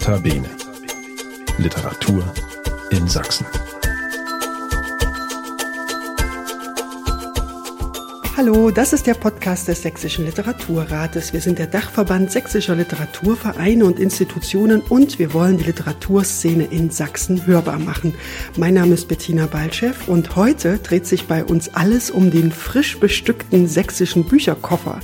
Notabene. Literatur in Sachsen. Hallo, das ist der Podcast des Sächsischen Literaturrates. Wir sind der Dachverband sächsischer Literaturvereine und Institutionen und wir wollen die Literaturszene in Sachsen hörbar machen. Mein Name ist Bettina Balchev und heute dreht sich bei uns alles um den frisch bestückten sächsischen Bücherkoffer.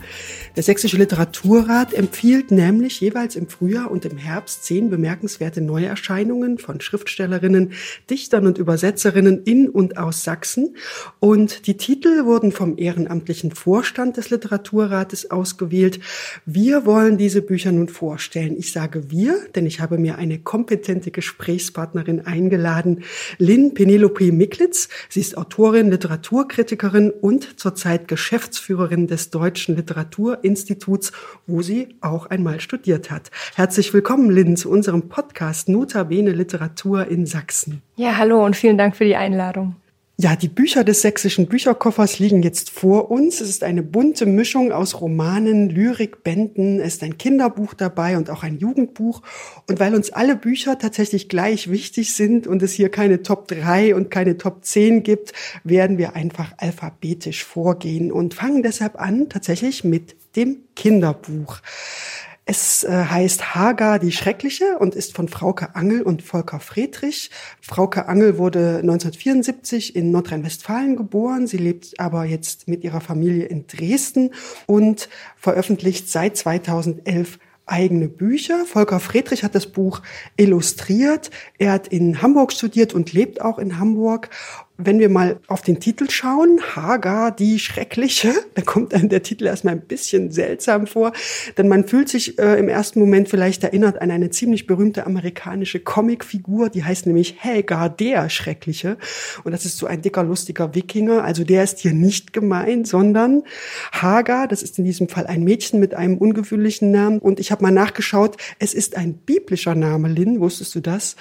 Der Sächsische Literaturrat empfiehlt nämlich jeweils im Frühjahr und im Herbst zehn bemerkenswerte Neuerscheinungen von Schriftstellerinnen, Dichtern und Übersetzerinnen in und aus Sachsen. Und die Titel wurden vom ehrenamtlichen Vorstand des Literaturrates ausgewählt. Wir wollen diese Bücher nun vorstellen. Ich sage wir, denn ich habe mir eine kompetente Gesprächspartnerin eingeladen, Lynn Penelope Miklitz. Sie ist Autorin, Literaturkritikerin und zurzeit Geschäftsführerin des Deutschen Literatur Instituts, wo sie auch einmal studiert hat. Herzlich willkommen, Lynn, zu unserem Podcast Notabene Literatur in Sachsen. Ja, hallo und vielen Dank für die Einladung. Ja, die Bücher des sächsischen Bücherkoffers liegen jetzt vor uns. Es ist eine bunte Mischung aus Romanen, Lyrik, Bänden. Es ist ein Kinderbuch dabei und auch ein Jugendbuch. Und weil uns alle Bücher tatsächlich gleich wichtig sind und es hier keine Top 3 und keine Top 10 gibt, werden wir einfach alphabetisch vorgehen und fangen deshalb an tatsächlich mit dem Kinderbuch. Es äh, heißt Hagar die Schreckliche und ist von Frauke Angel und Volker Friedrich. Frauke Angel wurde 1974 in Nordrhein-Westfalen geboren. Sie lebt aber jetzt mit ihrer Familie in Dresden und veröffentlicht seit 2011 eigene Bücher. Volker Friedrich hat das Buch illustriert. Er hat in Hamburg studiert und lebt auch in Hamburg. Wenn wir mal auf den Titel schauen, Hagar die Schreckliche, da kommt dann der Titel erstmal ein bisschen seltsam vor, denn man fühlt sich äh, im ersten Moment vielleicht erinnert an eine ziemlich berühmte amerikanische Comicfigur, die heißt nämlich Hagar der Schreckliche. Und das ist so ein dicker, lustiger Wikinger, also der ist hier nicht gemeint, sondern Hagar, das ist in diesem Fall ein Mädchen mit einem ungewöhnlichen Namen. Und ich habe mal nachgeschaut, es ist ein biblischer Name, Lynn, wusstest du das?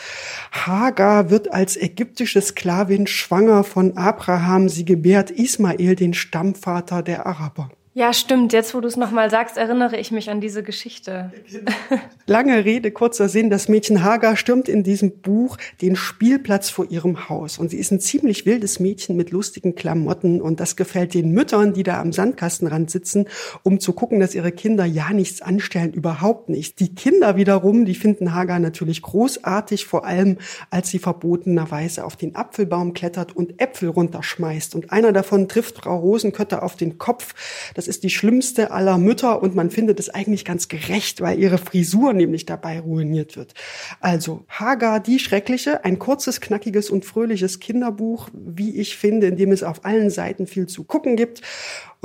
Hagar wird als ägyptische Sklavin schwanger schwanger von Abraham, sie gebärt Ismael, den Stammvater der Araber. Ja, stimmt. Jetzt, wo du es nochmal sagst, erinnere ich mich an diese Geschichte. Lange Rede, kurzer Sinn. Das Mädchen Hagar stürmt in diesem Buch den Spielplatz vor ihrem Haus. Und sie ist ein ziemlich wildes Mädchen mit lustigen Klamotten. Und das gefällt den Müttern, die da am Sandkastenrand sitzen, um zu gucken, dass ihre Kinder ja nichts anstellen, überhaupt nicht. Die Kinder wiederum, die finden Hagar natürlich großartig, vor allem als sie verbotenerweise auf den Apfelbaum klettert und Äpfel runterschmeißt. Und einer davon trifft Frau Rosenkötter auf den Kopf. Das das ist die schlimmste aller Mütter und man findet es eigentlich ganz gerecht, weil ihre Frisur nämlich dabei ruiniert wird. Also Hagar, die Schreckliche, ein kurzes, knackiges und fröhliches Kinderbuch, wie ich finde, in dem es auf allen Seiten viel zu gucken gibt.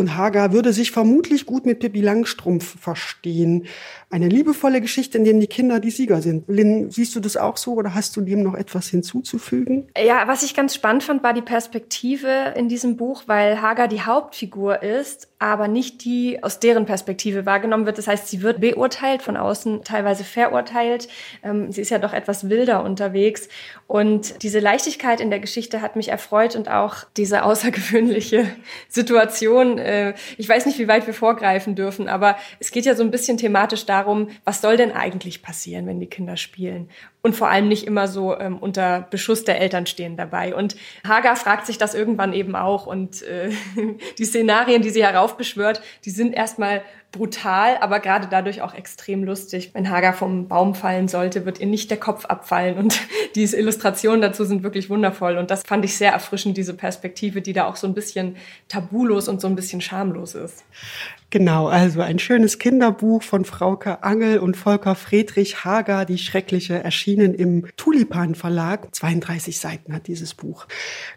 Und Hagar würde sich vermutlich gut mit Pippi Langstrumpf verstehen. Eine liebevolle Geschichte, in dem die Kinder die Sieger sind. Lynn, siehst du das auch so oder hast du dem noch etwas hinzuzufügen? Ja, was ich ganz spannend fand, war die Perspektive in diesem Buch, weil Hagar die Hauptfigur ist, aber nicht die aus deren Perspektive wahrgenommen wird. Das heißt, sie wird beurteilt, von außen teilweise verurteilt. Ähm, sie ist ja doch etwas wilder unterwegs. Und diese Leichtigkeit in der Geschichte hat mich erfreut und auch diese außergewöhnliche Situation, äh, ich weiß nicht, wie weit wir vorgreifen dürfen, aber es geht ja so ein bisschen thematisch darum, was soll denn eigentlich passieren, wenn die Kinder spielen? Und vor allem nicht immer so ähm, unter Beschuss der Eltern stehen dabei. Und Hagar fragt sich das irgendwann eben auch. Und äh, die Szenarien, die sie heraufbeschwört, die sind erstmal brutal, aber gerade dadurch auch extrem lustig. Wenn Hagar vom Baum fallen sollte, wird ihr nicht der Kopf abfallen. Und diese Illustrationen dazu sind wirklich wundervoll. Und das fand ich sehr erfrischend, diese Perspektive, die da auch so ein bisschen tabulos und so ein bisschen schamlos ist. Genau, also ein schönes Kinderbuch von Frauke Angel und Volker Friedrich Hager, die Schreckliche, erschienen im Tulipan Verlag. 32 Seiten hat dieses Buch.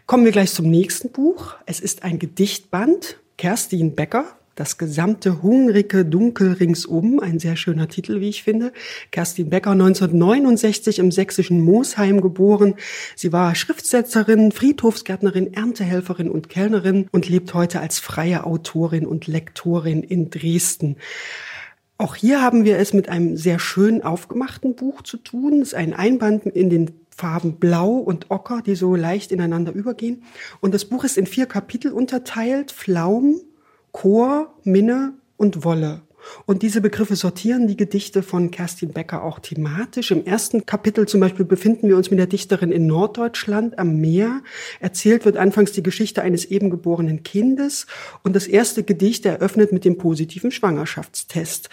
Kommen wir gleich zum nächsten Buch. Es ist ein Gedichtband. Kerstin Becker das gesamte hungrige Dunkel ringsum, ein sehr schöner Titel, wie ich finde. Kerstin Becker, 1969 im sächsischen Moosheim geboren. Sie war Schriftsetzerin, Friedhofsgärtnerin, Erntehelferin und Kellnerin und lebt heute als freie Autorin und Lektorin in Dresden. Auch hier haben wir es mit einem sehr schön aufgemachten Buch zu tun. Es ist ein Einband in den Farben Blau und Ocker, die so leicht ineinander übergehen. Und das Buch ist in vier Kapitel unterteilt. Pflaum, Chor, Minne und Wolle. Und diese Begriffe sortieren die Gedichte von Kerstin Becker auch thematisch. Im ersten Kapitel zum Beispiel befinden wir uns mit der Dichterin in Norddeutschland am Meer. Erzählt wird anfangs die Geschichte eines eben geborenen Kindes. Und das erste Gedicht eröffnet mit dem positiven Schwangerschaftstest.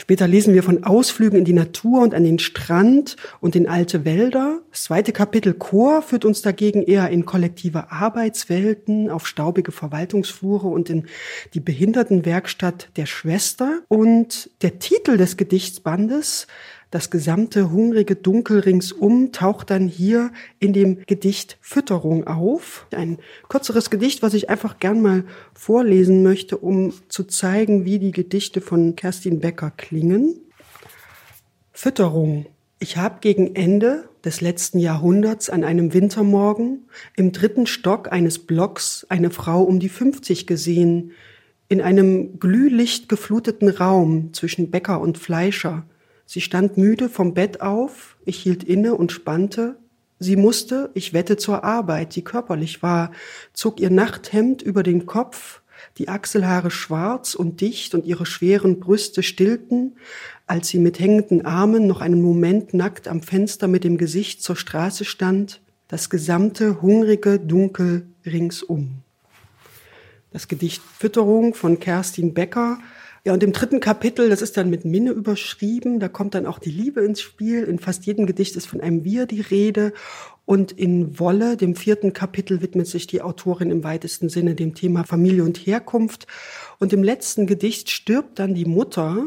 Später lesen wir von Ausflügen in die Natur und an den Strand und in alte Wälder. Das zweite Kapitel Chor führt uns dagegen eher in kollektive Arbeitswelten, auf staubige Verwaltungsflure und in die Behindertenwerkstatt der Schwester. Und der Titel des Gedichtsbandes das gesamte hungrige Dunkel ringsum taucht dann hier in dem Gedicht Fütterung auf. Ein kürzeres Gedicht, was ich einfach gern mal vorlesen möchte, um zu zeigen, wie die Gedichte von Kerstin Becker klingen. Fütterung. Ich habe gegen Ende des letzten Jahrhunderts an einem Wintermorgen im dritten Stock eines Blocks eine Frau um die 50 gesehen, in einem glühlichtgefluteten Raum zwischen Bäcker und Fleischer, Sie stand müde vom Bett auf, ich hielt inne und spannte. Sie musste, ich wette, zur Arbeit, die körperlich war, zog ihr Nachthemd über den Kopf, die Achselhaare schwarz und dicht und ihre schweren Brüste stillten, als sie mit hängenden Armen noch einen Moment nackt am Fenster mit dem Gesicht zur Straße stand, das gesamte hungrige Dunkel ringsum. Das Gedicht Fütterung von Kerstin Becker ja, und im dritten Kapitel, das ist dann mit Minne überschrieben, da kommt dann auch die Liebe ins Spiel. In fast jedem Gedicht ist von einem Wir die Rede. Und in Wolle, dem vierten Kapitel, widmet sich die Autorin im weitesten Sinne dem Thema Familie und Herkunft. Und im letzten Gedicht stirbt dann die Mutter.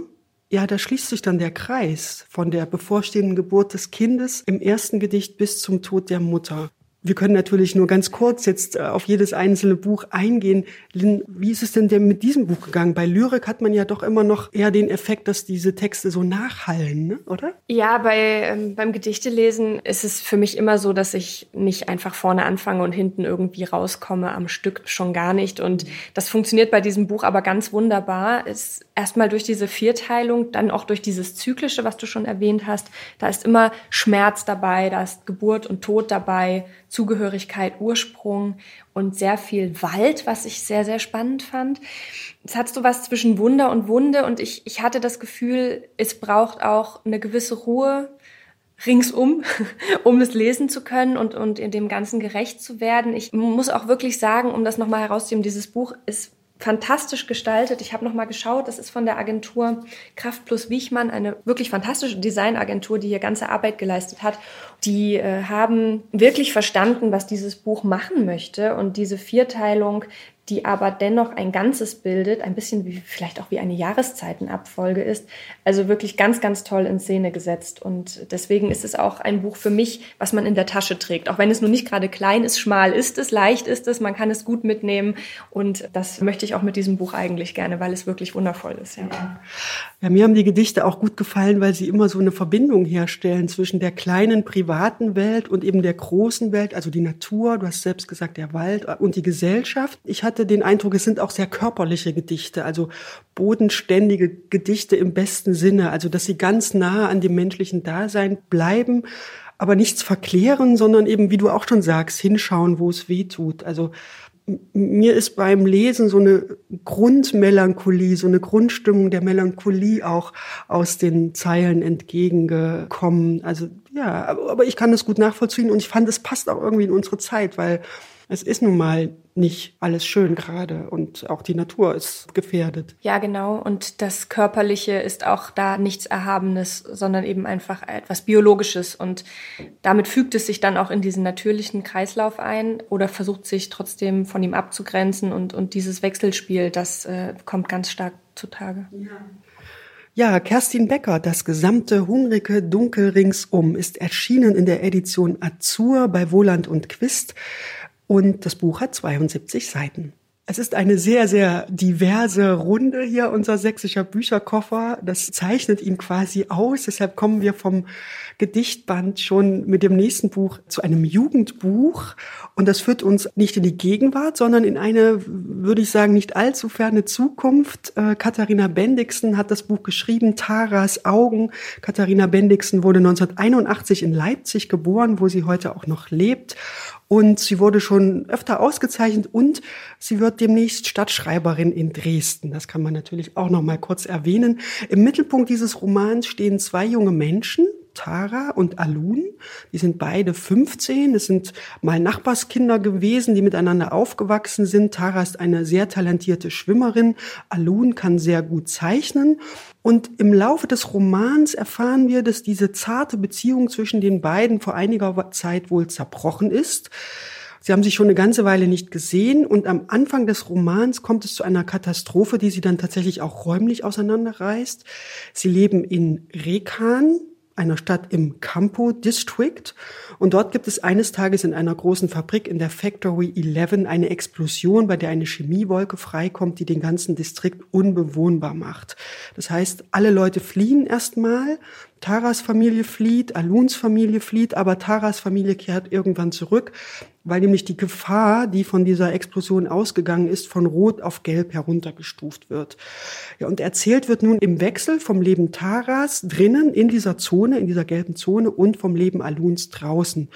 Ja, da schließt sich dann der Kreis von der bevorstehenden Geburt des Kindes im ersten Gedicht bis zum Tod der Mutter. Wir können natürlich nur ganz kurz jetzt äh, auf jedes einzelne Buch eingehen. Lynn, wie ist es denn denn mit diesem Buch gegangen? Bei Lyrik hat man ja doch immer noch eher den Effekt, dass diese Texte so nachhallen, ne? oder? Ja, bei, ähm, beim Gedichelesen ist es für mich immer so, dass ich nicht einfach vorne anfange und hinten irgendwie rauskomme am Stück schon gar nicht. Und das funktioniert bei diesem Buch aber ganz wunderbar. Ist erstmal durch diese Vierteilung, dann auch durch dieses Zyklische, was du schon erwähnt hast. Da ist immer Schmerz dabei, da ist Geburt und Tod dabei Zugehörigkeit, Ursprung und sehr viel Wald, was ich sehr, sehr spannend fand. Es hat so was zwischen Wunder und Wunde und ich, ich hatte das Gefühl, es braucht auch eine gewisse Ruhe ringsum, um es lesen zu können und, und in dem Ganzen gerecht zu werden. Ich muss auch wirklich sagen, um das nochmal herauszunehmen, dieses Buch ist fantastisch gestaltet. Ich habe noch mal geschaut, das ist von der Agentur Kraft plus Wichmann, eine wirklich fantastische Designagentur, die hier ganze Arbeit geleistet hat. Die äh, haben wirklich verstanden, was dieses Buch machen möchte und diese Vierteilung die aber dennoch ein Ganzes bildet, ein bisschen wie vielleicht auch wie eine Jahreszeitenabfolge ist. Also wirklich ganz, ganz toll in Szene gesetzt. Und deswegen ist es auch ein Buch für mich, was man in der Tasche trägt. Auch wenn es nur nicht gerade klein ist, schmal ist es, leicht ist es, man kann es gut mitnehmen. Und das möchte ich auch mit diesem Buch eigentlich gerne, weil es wirklich wundervoll ist. Ja. Ja, mir haben die Gedichte auch gut gefallen, weil sie immer so eine Verbindung herstellen zwischen der kleinen privaten Welt und eben der großen Welt, also die Natur, du hast selbst gesagt, der Wald und die Gesellschaft. Ich hatte den Eindruck, es sind auch sehr körperliche Gedichte, also bodenständige Gedichte im besten Sinne, also dass sie ganz nah an dem menschlichen Dasein bleiben, aber nichts verklären, sondern eben, wie du auch schon sagst, hinschauen, wo es weh tut. Also mir ist beim Lesen so eine Grundmelancholie, so eine Grundstimmung der Melancholie auch aus den Zeilen entgegengekommen. Also ja, aber ich kann das gut nachvollziehen und ich fand, es passt auch irgendwie in unsere Zeit, weil es ist nun mal nicht alles schön gerade und auch die Natur ist gefährdet. Ja, genau. Und das Körperliche ist auch da nichts Erhabenes, sondern eben einfach etwas Biologisches. Und damit fügt es sich dann auch in diesen natürlichen Kreislauf ein oder versucht sich trotzdem von ihm abzugrenzen. Und, und dieses Wechselspiel, das äh, kommt ganz stark zutage. Ja. Ja, Kerstin Becker, das gesamte hungrige Dunkel ringsum ist erschienen in der Edition Azur bei Wohland und Quist. Und das Buch hat 72 Seiten. Es ist eine sehr, sehr diverse Runde hier, unser sächsischer Bücherkoffer. Das zeichnet ihn quasi aus. Deshalb kommen wir vom Gedichtband schon mit dem nächsten Buch zu einem Jugendbuch. Und das führt uns nicht in die Gegenwart, sondern in eine, würde ich sagen, nicht allzu ferne Zukunft. Äh, Katharina Bendixen hat das Buch geschrieben, Taras Augen. Katharina Bendixen wurde 1981 in Leipzig geboren, wo sie heute auch noch lebt Und sie wurde schon öfter ausgezeichnet und sie wird demnächst Stadtschreiberin in Dresden. Das kann man natürlich auch noch mal kurz erwähnen. Im Mittelpunkt dieses Romans stehen zwei junge Menschen, Tara und Alun. Die sind beide 15. Es sind mal Nachbarskinder gewesen, die miteinander aufgewachsen sind. Tara ist eine sehr talentierte Schwimmerin. Alun kann sehr gut zeichnen. Und im Laufe des Romans erfahren wir, dass diese zarte Beziehung zwischen den beiden vor einiger Zeit wohl zerbrochen ist. Sie haben sich schon eine ganze Weile nicht gesehen und am Anfang des Romans kommt es zu einer Katastrophe, die sie dann tatsächlich auch räumlich auseinanderreißt. Sie leben in Rekan, einer Stadt im Campo District. Und dort gibt es eines Tages in einer großen Fabrik in der Factory 11 eine Explosion, bei der eine Chemiewolke freikommt, die den ganzen Distrikt unbewohnbar macht. Das heißt, alle Leute fliehen erstmal. Taras Familie flieht, Aluns Familie flieht, aber Taras Familie kehrt irgendwann zurück weil nämlich die Gefahr, die von dieser Explosion ausgegangen ist, von Rot auf Gelb heruntergestuft wird. Ja, und erzählt wird nun im Wechsel vom Leben Taras drinnen in dieser Zone, in dieser gelben Zone und vom Leben Aluns draußen.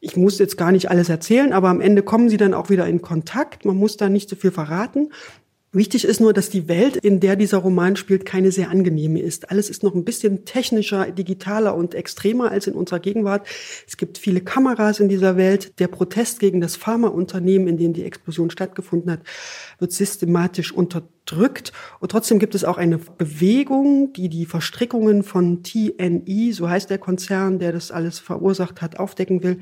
Ich muss jetzt gar nicht alles erzählen, aber am Ende kommen sie dann auch wieder in Kontakt. Man muss da nicht so viel verraten. Wichtig ist nur, dass die Welt, in der dieser Roman spielt, keine sehr angenehme ist. Alles ist noch ein bisschen technischer, digitaler und extremer als in unserer Gegenwart. Es gibt viele Kameras in dieser Welt. Der Protest gegen das Pharmaunternehmen, in dem die Explosion stattgefunden hat, wird systematisch unterdrückt drückt. Und trotzdem gibt es auch eine Bewegung, die die Verstrickungen von TNI, so heißt der Konzern, der das alles verursacht hat, aufdecken will.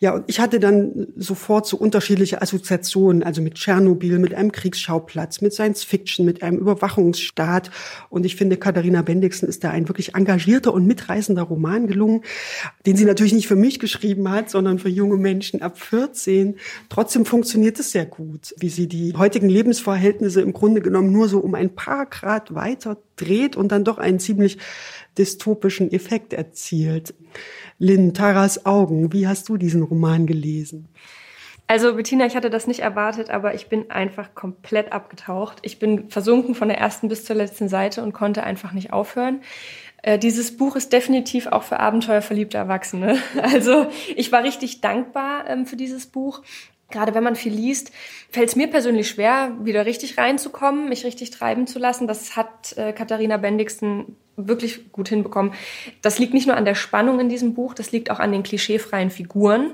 Ja, und ich hatte dann sofort so unterschiedliche Assoziationen, also mit Tschernobyl, mit einem Kriegsschauplatz, mit Science Fiction, mit einem Überwachungsstaat. Und ich finde, Katharina Bendixen ist da ein wirklich engagierter und mitreißender Roman gelungen, den sie natürlich nicht für mich geschrieben hat, sondern für junge Menschen ab 14. Trotzdem funktioniert es sehr gut, wie sie die heutigen Lebensverhältnisse im Grunde genommen nur so um ein paar Grad weiter dreht und dann doch einen ziemlich dystopischen Effekt erzielt. Lynn, Taras Augen, wie hast du diesen Roman gelesen? Also Bettina, ich hatte das nicht erwartet, aber ich bin einfach komplett abgetaucht. Ich bin versunken von der ersten bis zur letzten Seite und konnte einfach nicht aufhören. Äh, dieses Buch ist definitiv auch für abenteuerverliebte Erwachsene. Also ich war richtig dankbar ähm, für dieses Buch gerade wenn man viel liest, fällt es mir persönlich schwer, wieder richtig reinzukommen, mich richtig treiben zu lassen. Das hat äh, Katharina Bendixen wirklich gut hinbekommen. Das liegt nicht nur an der Spannung in diesem Buch, das liegt auch an den klischeefreien Figuren.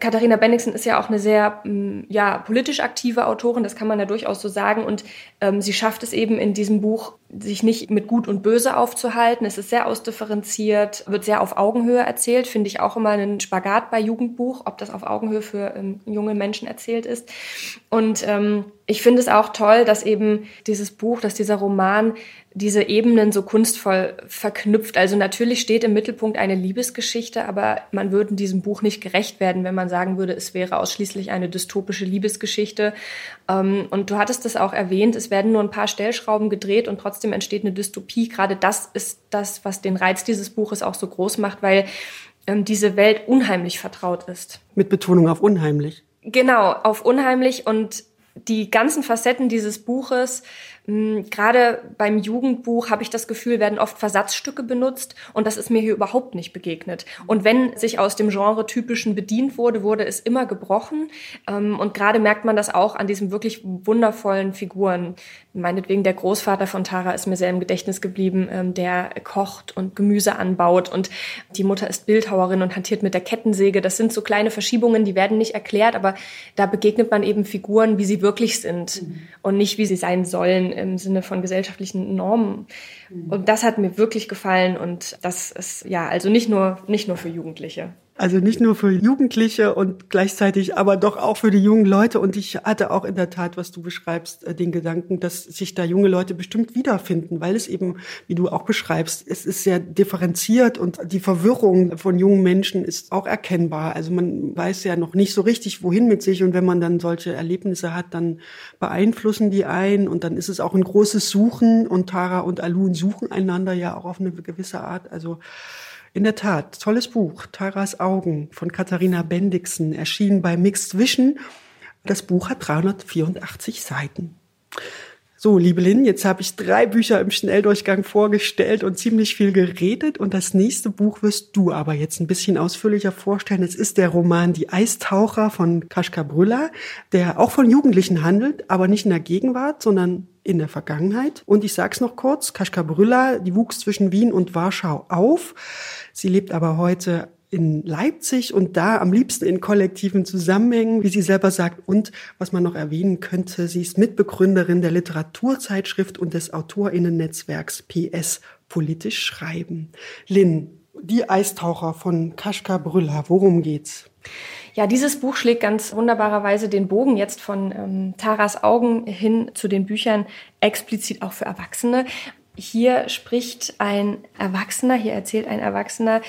Katharina Bennigsen ist ja auch eine sehr mm, ja, politisch aktive Autorin, das kann man ja durchaus so sagen. Und ähm, sie schafft es eben in diesem Buch, sich nicht mit Gut und Böse aufzuhalten. Es ist sehr ausdifferenziert, wird sehr auf Augenhöhe erzählt. Finde ich auch immer einen Spagat bei Jugendbuch, ob das auf Augenhöhe für ähm, junge Menschen erzählt ist. Und ähm, ich finde es auch toll, dass eben dieses Buch, dass dieser Roman diese Ebenen so kunstvoll verknüpft. Also natürlich steht im Mittelpunkt eine Liebesgeschichte, aber man würde diesem Buch nicht gerecht werden, wenn man sagen würde, es wäre ausschließlich eine dystopische Liebesgeschichte. Ähm, und du hattest es auch erwähnt, es werden nur ein paar Stellschrauben gedreht und trotzdem entsteht eine Dystopie. Gerade das ist das, was den Reiz dieses Buches auch so groß macht, weil ähm, diese Welt unheimlich vertraut ist. Mit Betonung auf unheimlich. Genau, auf unheimlich und die ganzen Facetten dieses Buches gerade beim Jugendbuch habe ich das Gefühl, werden oft Versatzstücke benutzt und das ist mir hier überhaupt nicht begegnet. Und wenn sich aus dem Genre typischen bedient wurde, wurde es immer gebrochen. Ähm, und gerade merkt man das auch an diesen wirklich wundervollen Figuren. Meinetwegen der Großvater von Tara ist mir sehr im Gedächtnis geblieben, ähm, der kocht und Gemüse anbaut und die Mutter ist Bildhauerin und hantiert mit der Kettensäge. Das sind so kleine Verschiebungen, die werden nicht erklärt, aber da begegnet man eben Figuren, wie sie wirklich sind mhm. und nicht wie sie sein sollen im Sinne von gesellschaftlichen Normen. Mhm. Und das hat mir wirklich gefallen und das ist ja also nicht nur nicht nur für Jugendliche. Also nicht nur für Jugendliche und gleichzeitig aber doch auch für die jungen Leute. Und ich hatte auch in der Tat, was du beschreibst, äh, den Gedanken, dass sich da junge Leute bestimmt wiederfinden, weil es eben, wie du auch beschreibst, es ist sehr differenziert und die Verwirrung von jungen Menschen ist auch erkennbar. Also man weiß ja noch nicht so richtig, wohin mit sich. Und wenn man dann solche Erlebnisse hat, dann beeinflussen die ein. Und dann ist es auch ein großes Suchen. Und Tara und Alun suchen einander ja auch auf eine gewisse Art. Also in der Tat, tolles Buch. Taras Augen von Katharina Bendixen, erschienen bei Mixed Vision. Das Buch hat 384 Seiten. So, liebe Lynn, jetzt habe ich drei Bücher im Schnelldurchgang vorgestellt und ziemlich viel geredet. Und das nächste Buch wirst du aber jetzt ein bisschen ausführlicher vorstellen. Es ist der Roman Die Eistaucher von Kaschka Brüller, der auch von Jugendlichen handelt, aber nicht in der Gegenwart, sondern in der Vergangenheit. Und ich sag's noch kurz, Kaschka Brüller, die wuchs zwischen Wien und Warschau auf. Sie lebt aber heute in Leipzig und da am liebsten in kollektiven Zusammenhängen, wie sie selber sagt. Und was man noch erwähnen könnte, sie ist Mitbegründerin der Literaturzeitschrift und des Autorinnennetzwerks PS Politisch Schreiben. Lynn, die Eistaucher von Kaschka Brüller, worum geht's? Ja, dieses Buch schlägt ganz wunderbarerweise den Bogen jetzt von ähm, Taras Augen hin zu den Büchern explizit auch für Erwachsene. Hier spricht ein Erwachsener, hier erzählt ein Erwachsener,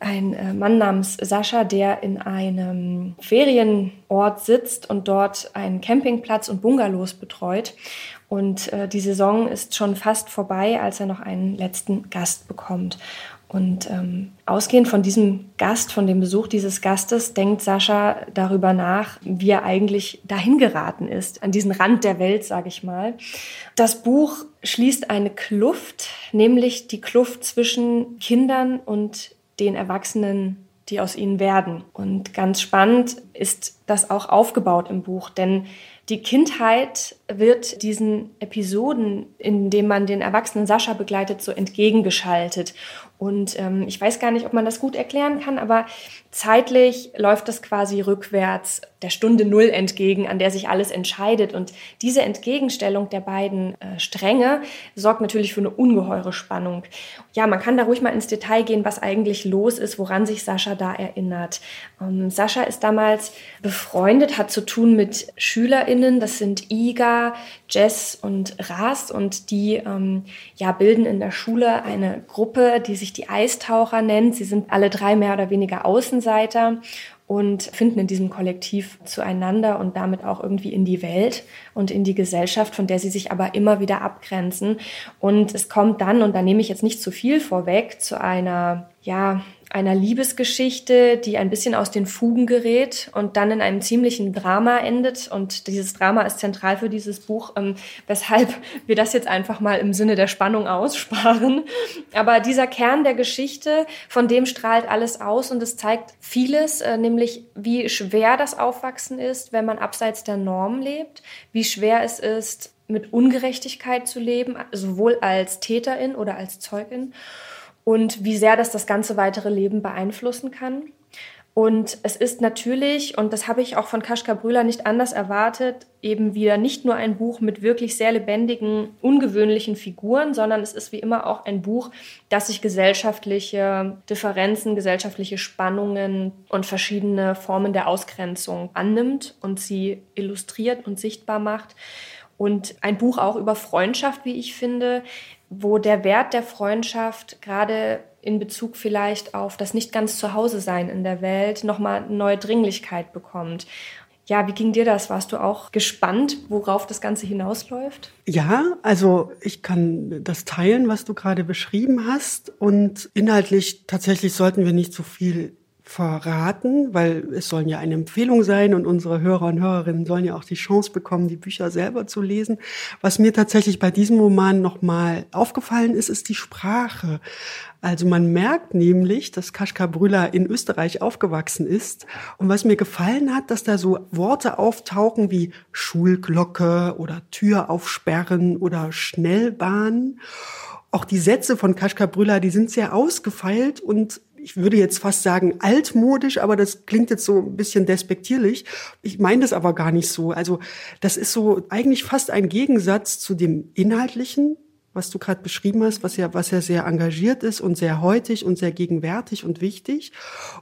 ein äh, Mann namens Sascha, der in einem Ferienort sitzt und dort einen Campingplatz und Bungalows betreut. Und äh, die Saison ist schon fast vorbei, als er noch einen letzten Gast bekommt. Und ähm, ausgehend von diesem Gast, von dem Besuch dieses Gastes, denkt Sascha darüber nach, wie er eigentlich dahin geraten ist, an diesen Rand der Welt, sage ich mal. Das Buch schließt eine Kluft, nämlich die Kluft zwischen Kindern und den Erwachsenen, die aus ihnen werden. Und ganz spannend ist das auch aufgebaut im Buch, denn die Kindheit wird diesen Episoden, in denen man den erwachsenen Sascha begleitet, so entgegengeschaltet. Und ähm, ich weiß gar nicht, ob man das gut erklären kann, aber zeitlich läuft das quasi rückwärts der Stunde Null entgegen, an der sich alles entscheidet. Und diese Entgegenstellung der beiden äh, Stränge sorgt natürlich für eine ungeheure Spannung. Ja, man kann da ruhig mal ins Detail gehen, was eigentlich los ist, woran sich Sascha da erinnert. Ähm, Sascha ist damals befreundet, hat zu tun mit SchülerInnen, das sind Iga, Jess und Ras und die ähm, ja, bilden in der Schule eine Gruppe, die sich die Eistaucher nennt. Sie sind alle drei mehr oder weniger Außenseiter und finden in diesem Kollektiv zueinander und damit auch irgendwie in die Welt und in die Gesellschaft, von der sie sich aber immer wieder abgrenzen. Und es kommt dann, und da nehme ich jetzt nicht zu viel vorweg, zu einer, ja, einer Liebesgeschichte, die ein bisschen aus den Fugen gerät und dann in einem ziemlichen Drama endet. Und dieses Drama ist zentral für dieses Buch, ähm, weshalb wir das jetzt einfach mal im Sinne der Spannung aussparen. Aber dieser Kern der Geschichte, von dem strahlt alles aus und es zeigt vieles, äh, nämlich wie schwer das Aufwachsen ist, wenn man abseits der Norm lebt, wie schwer es ist, mit Ungerechtigkeit zu leben, sowohl als Täterin oder als Zeugin und wie sehr das das ganze weitere Leben beeinflussen kann. Und es ist natürlich, und das habe ich auch von Kaschka Brüller nicht anders erwartet, eben wieder nicht nur ein Buch mit wirklich sehr lebendigen, ungewöhnlichen Figuren, sondern es ist wie immer auch ein Buch, das sich gesellschaftliche Differenzen, gesellschaftliche Spannungen und verschiedene Formen der Ausgrenzung annimmt und sie illustriert und sichtbar macht. Und ein Buch auch über Freundschaft, wie ich finde, wo der Wert der Freundschaft gerade in Bezug vielleicht auf das nicht ganz zu Hause sein in der Welt nochmal neue Dringlichkeit bekommt. Ja, wie ging dir das? Warst du auch gespannt, worauf das Ganze hinausläuft? Ja, also ich kann das teilen, was du gerade beschrieben hast. Und inhaltlich tatsächlich sollten wir nicht so viel verraten, weil es sollen ja eine Empfehlung sein und unsere Hörer und Hörerinnen sollen ja auch die Chance bekommen, die Bücher selber zu lesen. Was mir tatsächlich bei diesem Roman nochmal aufgefallen ist, ist die Sprache. Also man merkt nämlich, dass Kaschka Brüller in Österreich aufgewachsen ist. Und was mir gefallen hat, dass da so Worte auftauchen wie Schulglocke oder Tür aufsperren oder Schnellbahn. Auch die Sätze von Kaschka Brüller, die sind sehr ausgefeilt und ich würde jetzt fast sagen altmodisch, aber das klingt jetzt so ein bisschen despektierlich. Ich meine das aber gar nicht so. Also das ist so eigentlich fast ein Gegensatz zu dem Inhaltlichen, was du gerade beschrieben hast, was ja, was ja sehr engagiert ist und sehr heutig und sehr gegenwärtig und wichtig.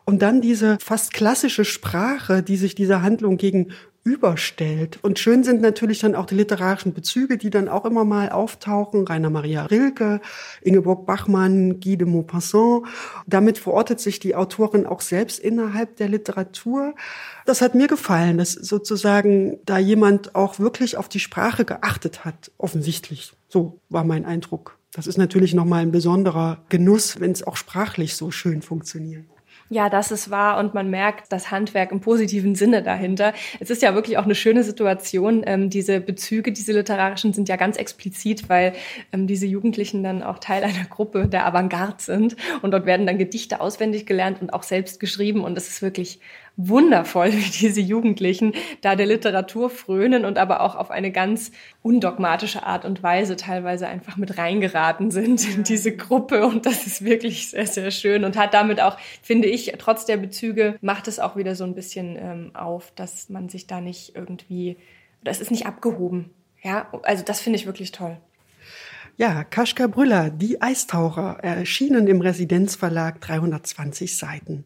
Und dann diese fast klassische Sprache, die sich dieser Handlung gegen überstellt. Und schön sind natürlich dann auch die literarischen Bezüge, die dann auch immer mal auftauchen. Rainer Maria Rilke, Ingeborg Bachmann, Guy de Maupassant. Damit verortet sich die Autorin auch selbst innerhalb der Literatur. Das hat mir gefallen, dass sozusagen da jemand auch wirklich auf die Sprache geachtet hat, offensichtlich. So war mein Eindruck. Das ist natürlich nochmal ein besonderer Genuss, wenn es auch sprachlich so schön funktioniert. Ja, das ist wahr und man merkt das Handwerk im positiven Sinne dahinter. Es ist ja wirklich auch eine schöne Situation. Ähm, diese Bezüge, diese literarischen sind ja ganz explizit, weil ähm, diese Jugendlichen dann auch Teil einer Gruppe der Avantgarde sind und dort werden dann Gedichte auswendig gelernt und auch selbst geschrieben und es ist wirklich wundervoll, wie diese Jugendlichen da der Literatur frönen und aber auch auf eine ganz undogmatische Art und Weise teilweise einfach mit reingeraten sind in diese Gruppe. Und das ist wirklich sehr, sehr schön und hat damit auch, finde ich, trotz der Bezüge, macht es auch wieder so ein bisschen ähm, auf, dass man sich da nicht irgendwie, das ist nicht abgehoben. Ja, also das finde ich wirklich toll. Ja, Kaschka Brüller, Die Eistaucher, erschienen im Residenzverlag 320 Seiten.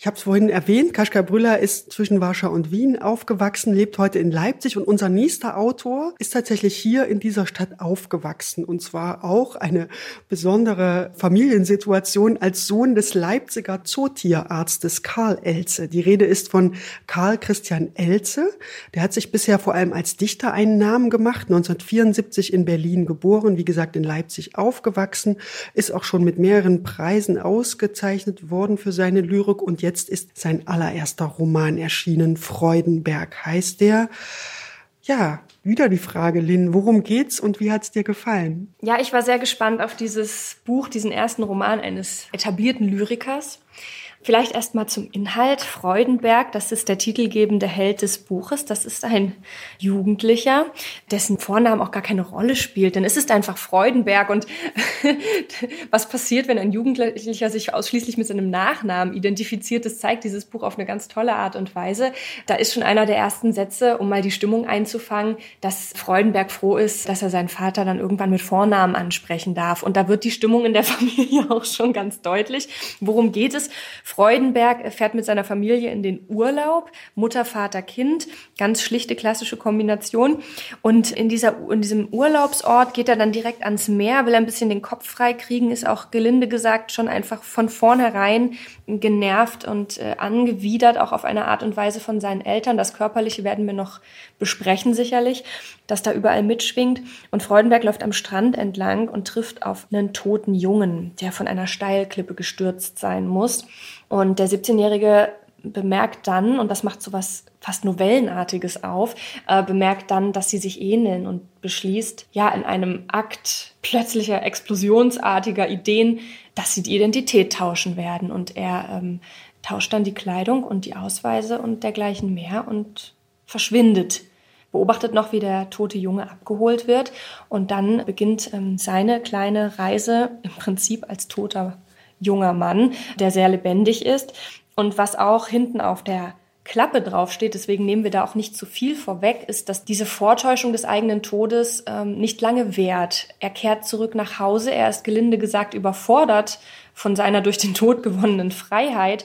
Ich habe es vorhin erwähnt, Kaschka Brüller ist zwischen Warschau und Wien aufgewachsen, lebt heute in Leipzig und unser nächster Autor ist tatsächlich hier in dieser Stadt aufgewachsen und zwar auch eine besondere Familiensituation als Sohn des Leipziger Zootierarztes Karl Elze. Die Rede ist von Karl Christian Elze. Der hat sich bisher vor allem als Dichter einen Namen gemacht, 1974 in Berlin geboren, wie gesagt in Leipzig aufgewachsen, ist auch schon mit mehreren Preisen ausgezeichnet worden für seine Lyrik und jetzt ist sein allererster Roman erschienen. Freudenberg heißt der. Ja, wieder die Frage, Lynn, worum geht's und wie hat's dir gefallen? Ja, ich war sehr gespannt auf dieses Buch, diesen ersten Roman eines etablierten Lyrikers. Vielleicht erst mal zum Inhalt. Freudenberg, das ist der titelgebende Held des Buches. Das ist ein Jugendlicher, dessen Vornamen auch gar keine Rolle spielt, denn es ist einfach Freudenberg. Und was passiert, wenn ein Jugendlicher sich ausschließlich mit seinem Nachnamen identifiziert? Das zeigt dieses Buch auf eine ganz tolle Art und Weise. Da ist schon einer der ersten Sätze, um mal die Stimmung einzufangen, dass Freudenberg froh ist, dass er seinen Vater dann irgendwann mit Vornamen ansprechen darf. Und da wird die Stimmung in der Familie auch schon ganz deutlich. Worum geht es? Freudenberg fährt mit seiner Familie in den Urlaub. Mutter, Vater, Kind. Ganz schlichte klassische Kombination. Und in, dieser, in diesem Urlaubsort geht er dann direkt ans Meer, will ein bisschen den Kopf frei kriegen, ist auch gelinde gesagt schon einfach von vornherein genervt und äh, angewidert, auch auf eine Art und Weise von seinen Eltern. Das Körperliche werden wir noch besprechen sicherlich, dass da überall mitschwingt. Und Freudenberg läuft am Strand entlang und trifft auf einen toten Jungen, der von einer Steilklippe gestürzt sein muss. Und der 17-Jährige bemerkt dann, und das macht so was fast Novellenartiges auf, äh, bemerkt dann, dass sie sich ähneln und beschließt, ja, in einem Akt plötzlicher, explosionsartiger Ideen, dass sie die Identität tauschen werden. Und er ähm, tauscht dann die Kleidung und die Ausweise und dergleichen mehr und verschwindet. Beobachtet noch, wie der tote Junge abgeholt wird. Und dann beginnt ähm, seine kleine Reise im Prinzip als toter junger Mann, der sehr lebendig ist. Und was auch hinten auf der Klappe draufsteht, deswegen nehmen wir da auch nicht zu viel vorweg, ist, dass diese Vortäuschung des eigenen Todes ähm, nicht lange währt. Er kehrt zurück nach Hause, er ist gelinde gesagt überfordert von seiner durch den Tod gewonnenen Freiheit.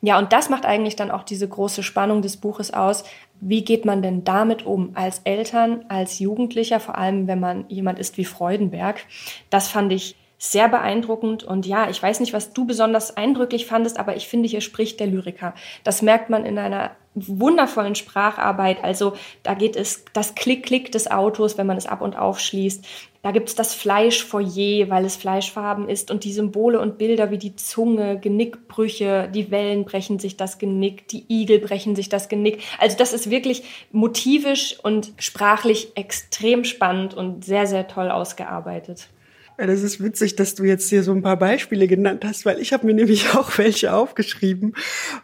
Ja, und das macht eigentlich dann auch diese große Spannung des Buches aus. Wie geht man denn damit um als Eltern, als Jugendlicher, vor allem wenn man jemand ist wie Freudenberg? Das fand ich sehr beeindruckend. Und ja, ich weiß nicht, was du besonders eindrücklich fandest, aber ich finde, hier spricht der Lyriker. Das merkt man in einer wundervollen Spracharbeit. Also da geht es das Klick-Klick des Autos, wenn man es ab und aufschließt. Da gibt es das Fleischfoyer, weil es Fleischfarben ist und die Symbole und Bilder wie die Zunge, Genickbrüche, die Wellen brechen sich das Genick, die Igel brechen sich das Genick. Also das ist wirklich motivisch und sprachlich extrem spannend und sehr, sehr toll ausgearbeitet. Ja, das ist witzig, dass du jetzt hier so ein paar Beispiele genannt hast, weil ich habe mir nämlich auch welche aufgeschrieben.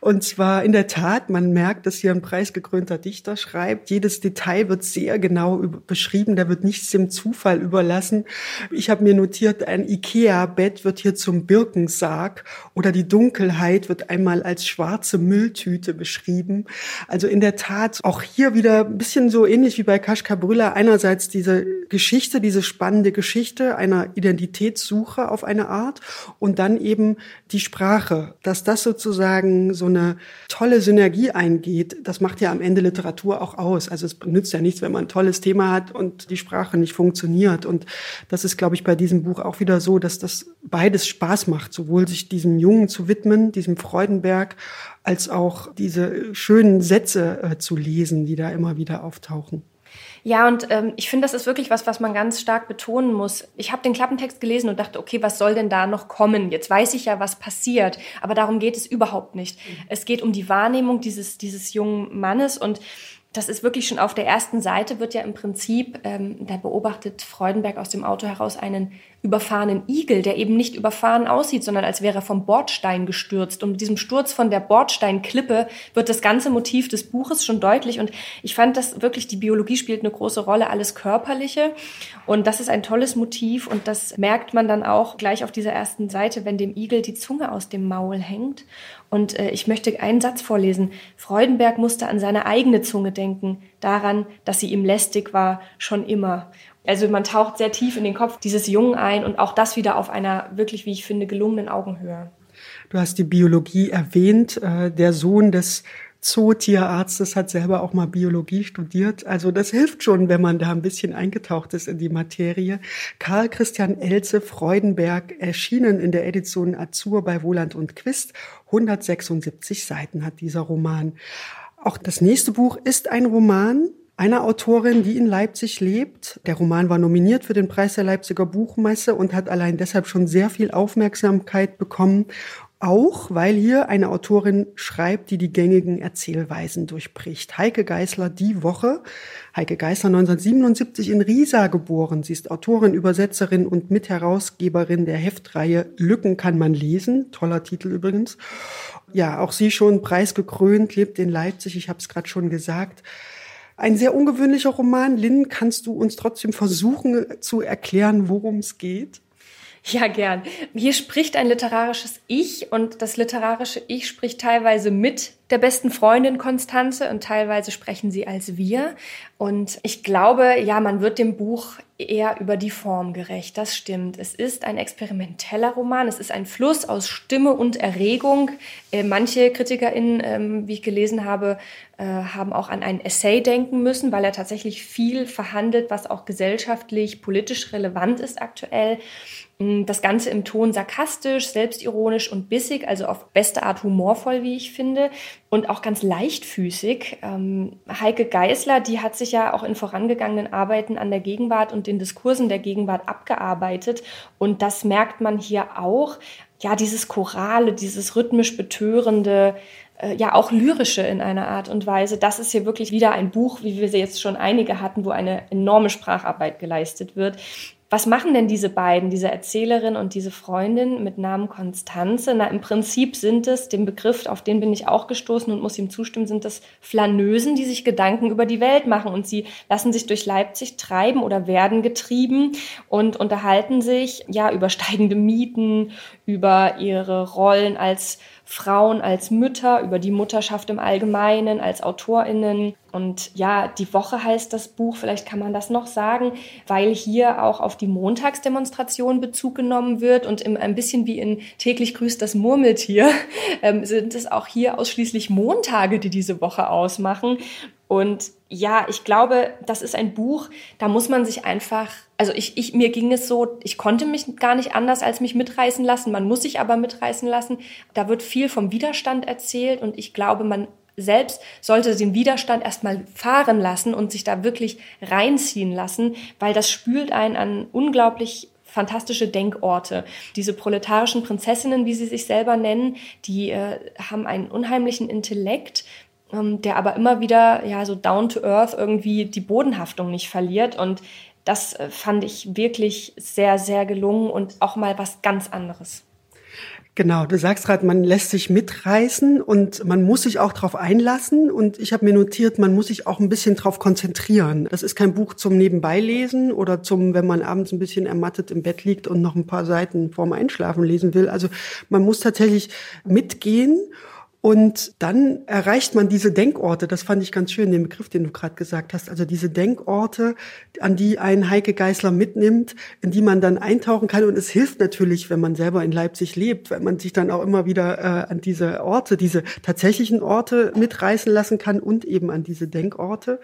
Und zwar in der Tat, man merkt, dass hier ein preisgekrönter Dichter schreibt. Jedes Detail wird sehr genau beschrieben, da wird nichts dem Zufall überlassen. Ich habe mir notiert, ein Ikea-Bett wird hier zum Birkensarg oder die Dunkelheit wird einmal als schwarze Mülltüte beschrieben. Also in der Tat auch hier wieder ein bisschen so ähnlich wie bei Kaschka Brüller. Einerseits diese Geschichte, diese spannende Geschichte einer Identitätssuche auf eine Art und dann eben die Sprache, dass das sozusagen so eine tolle Synergie eingeht, das macht ja am Ende Literatur auch aus. Also es nützt ja nichts, wenn man ein tolles Thema hat und die Sprache nicht funktioniert. Und das ist, glaube ich, bei diesem Buch auch wieder so, dass das beides Spaß macht, sowohl sich diesem Jungen zu widmen, diesem Freudenberg, als auch diese schönen Sätze äh, zu lesen, die da immer wieder auftauchen. Ja, und ähm, ich finde, das ist wirklich was, was man ganz stark betonen muss. Ich habe den Klappentext gelesen und dachte, okay, was soll denn da noch kommen? Jetzt weiß ich ja, was passiert, aber darum geht es überhaupt nicht. Mhm. Es geht um die Wahrnehmung dieses, dieses jungen Mannes und das ist wirklich schon auf der ersten Seite, wird ja im Prinzip, ähm, da beobachtet Freudenberg aus dem Auto heraus einen überfahrenen Igel, der eben nicht überfahren aussieht, sondern als wäre er vom Bordstein gestürzt. Und mit diesem Sturz von der Bordsteinklippe wird das ganze Motiv des Buches schon deutlich. Und ich fand das wirklich, die Biologie spielt eine große Rolle, alles Körperliche. Und das ist ein tolles Motiv. Und das merkt man dann auch gleich auf dieser ersten Seite, wenn dem Igel die Zunge aus dem Maul hängt. Und äh, ich möchte einen Satz vorlesen. Freudenberg musste an seine eigene Zunge denken, daran, dass sie ihm lästig war, schon immer. Also man taucht sehr tief in den Kopf dieses Jungen ein und auch das wieder auf einer wirklich, wie ich finde, gelungenen Augenhöhe. Du hast die Biologie erwähnt. Äh, der Sohn des Zootierarztes hat selber auch mal Biologie studiert. Also das hilft schon, wenn man da ein bisschen eingetaucht ist in die Materie. Karl Christian Elze Freudenberg erschienen in der Edition Azur bei Wohland und Quist. 176 Seiten hat dieser Roman. Auch das nächste Buch ist ein Roman, einer Autorin, die in Leipzig lebt. Der Roman war nominiert für den Preis der Leipziger Buchmesse und hat allein deshalb schon sehr viel Aufmerksamkeit bekommen. Auch weil hier eine Autorin schreibt, die die gängigen Erzählweisen durchbricht. Heike Geißler, Die Woche. Heike Geißler 1977 in Riesa geboren. Sie ist Autorin, Übersetzerin und Mitherausgeberin der Heftreihe Lücken kann man lesen. Toller Titel übrigens. Ja, auch sie schon preisgekrönt, lebt in Leipzig. Ich habe es gerade schon gesagt. Ein sehr ungewöhnlicher Roman. Lynn, kannst du uns trotzdem versuchen zu erklären, worum es geht? Ja, gern. Hier spricht ein literarisches Ich und das literarische Ich spricht teilweise mit der besten Freundin Konstanze und teilweise sprechen sie als wir. Und ich glaube, ja, man wird dem Buch eher über die Form gerecht. Das stimmt. Es ist ein experimenteller Roman. Es ist ein Fluss aus Stimme und Erregung. Äh, manche KritikerInnen, ähm, wie ich gelesen habe, äh, haben auch an ein Essay denken müssen, weil er tatsächlich viel verhandelt, was auch gesellschaftlich, politisch relevant ist aktuell. Das Ganze im Ton sarkastisch, selbstironisch und bissig, also auf beste Art humorvoll, wie ich finde. Und auch ganz leichtfüßig. Ähm, Heike Geißler, die hat sich ja auch in vorangegangenen Arbeiten an der Gegenwart und den Diskursen der Gegenwart abgearbeitet. Und das merkt man hier auch. Ja, dieses Chorale, dieses rhythmisch betörende, äh, ja auch lyrische in einer Art und Weise. Das ist hier wirklich wieder ein Buch, wie wir sie jetzt schon einige hatten, wo eine enorme Spracharbeit geleistet wird. Was machen denn diese beiden, diese Erzählerin und diese Freundin mit Namen Konstanze? Na, im Prinzip sind es, den Begriff, auf den bin ich auch gestoßen und muss ihm zustimmen, sind das Flanösen, die sich Gedanken über die Welt machen und sie lassen sich durch Leipzig treiben oder werden getrieben und unterhalten sich ja über steigende Mieten, über ihre Rollen als Frauen als Mütter, über die Mutterschaft im Allgemeinen, als AutorInnen. Und ja, die Woche heißt das Buch, vielleicht kann man das noch sagen, weil hier auch auf die Montagsdemonstration Bezug genommen wird und im, ein bisschen wie in täglich grüßt das Murmeltier ähm, sind es auch hier ausschließlich Montage, die diese Woche ausmachen. Und ja, ich glaube, das ist ein Buch, da muss man sich einfach, also ich, ich, mir ging es so, ich konnte mich gar nicht anders als mich mitreißen lassen. Man muss sich aber mitreißen lassen. Da wird viel vom Widerstand erzählt und ich glaube, man selbst sollte den Widerstand erstmal fahren lassen und sich da wirklich reinziehen lassen, weil das spült einen an unglaublich fantastische Denkorte. Diese proletarischen Prinzessinnen, wie sie sich selber nennen, die äh, haben einen unheimlichen Intellekt, der aber immer wieder ja so down to earth irgendwie die Bodenhaftung nicht verliert und das äh, fand ich wirklich sehr, sehr gelungen und auch mal was ganz anderes. Genau, du sagst gerade, man lässt sich mitreißen und man muss sich auch darauf einlassen. Und ich habe mir notiert, man muss sich auch ein bisschen darauf konzentrieren. Das ist kein Buch zum Nebenbeilesen oder zum, wenn man abends ein bisschen ermattet im Bett liegt und noch ein paar Seiten vorm Einschlafen lesen will. Also man muss tatsächlich mitgehen und dann erreicht man diese Denkorte, das fand ich ganz schön, den Begriff, den du gerade gesagt hast, also diese Denkorte, an die ein Heike Geißler mitnimmt, in die man dann eintauchen kann. Und es hilft natürlich, wenn man selber in Leipzig lebt, wenn man sich dann auch immer wieder äh, an diese Orte, diese tatsächlichen Orte mitreißen lassen kann und eben an diese Denkorte.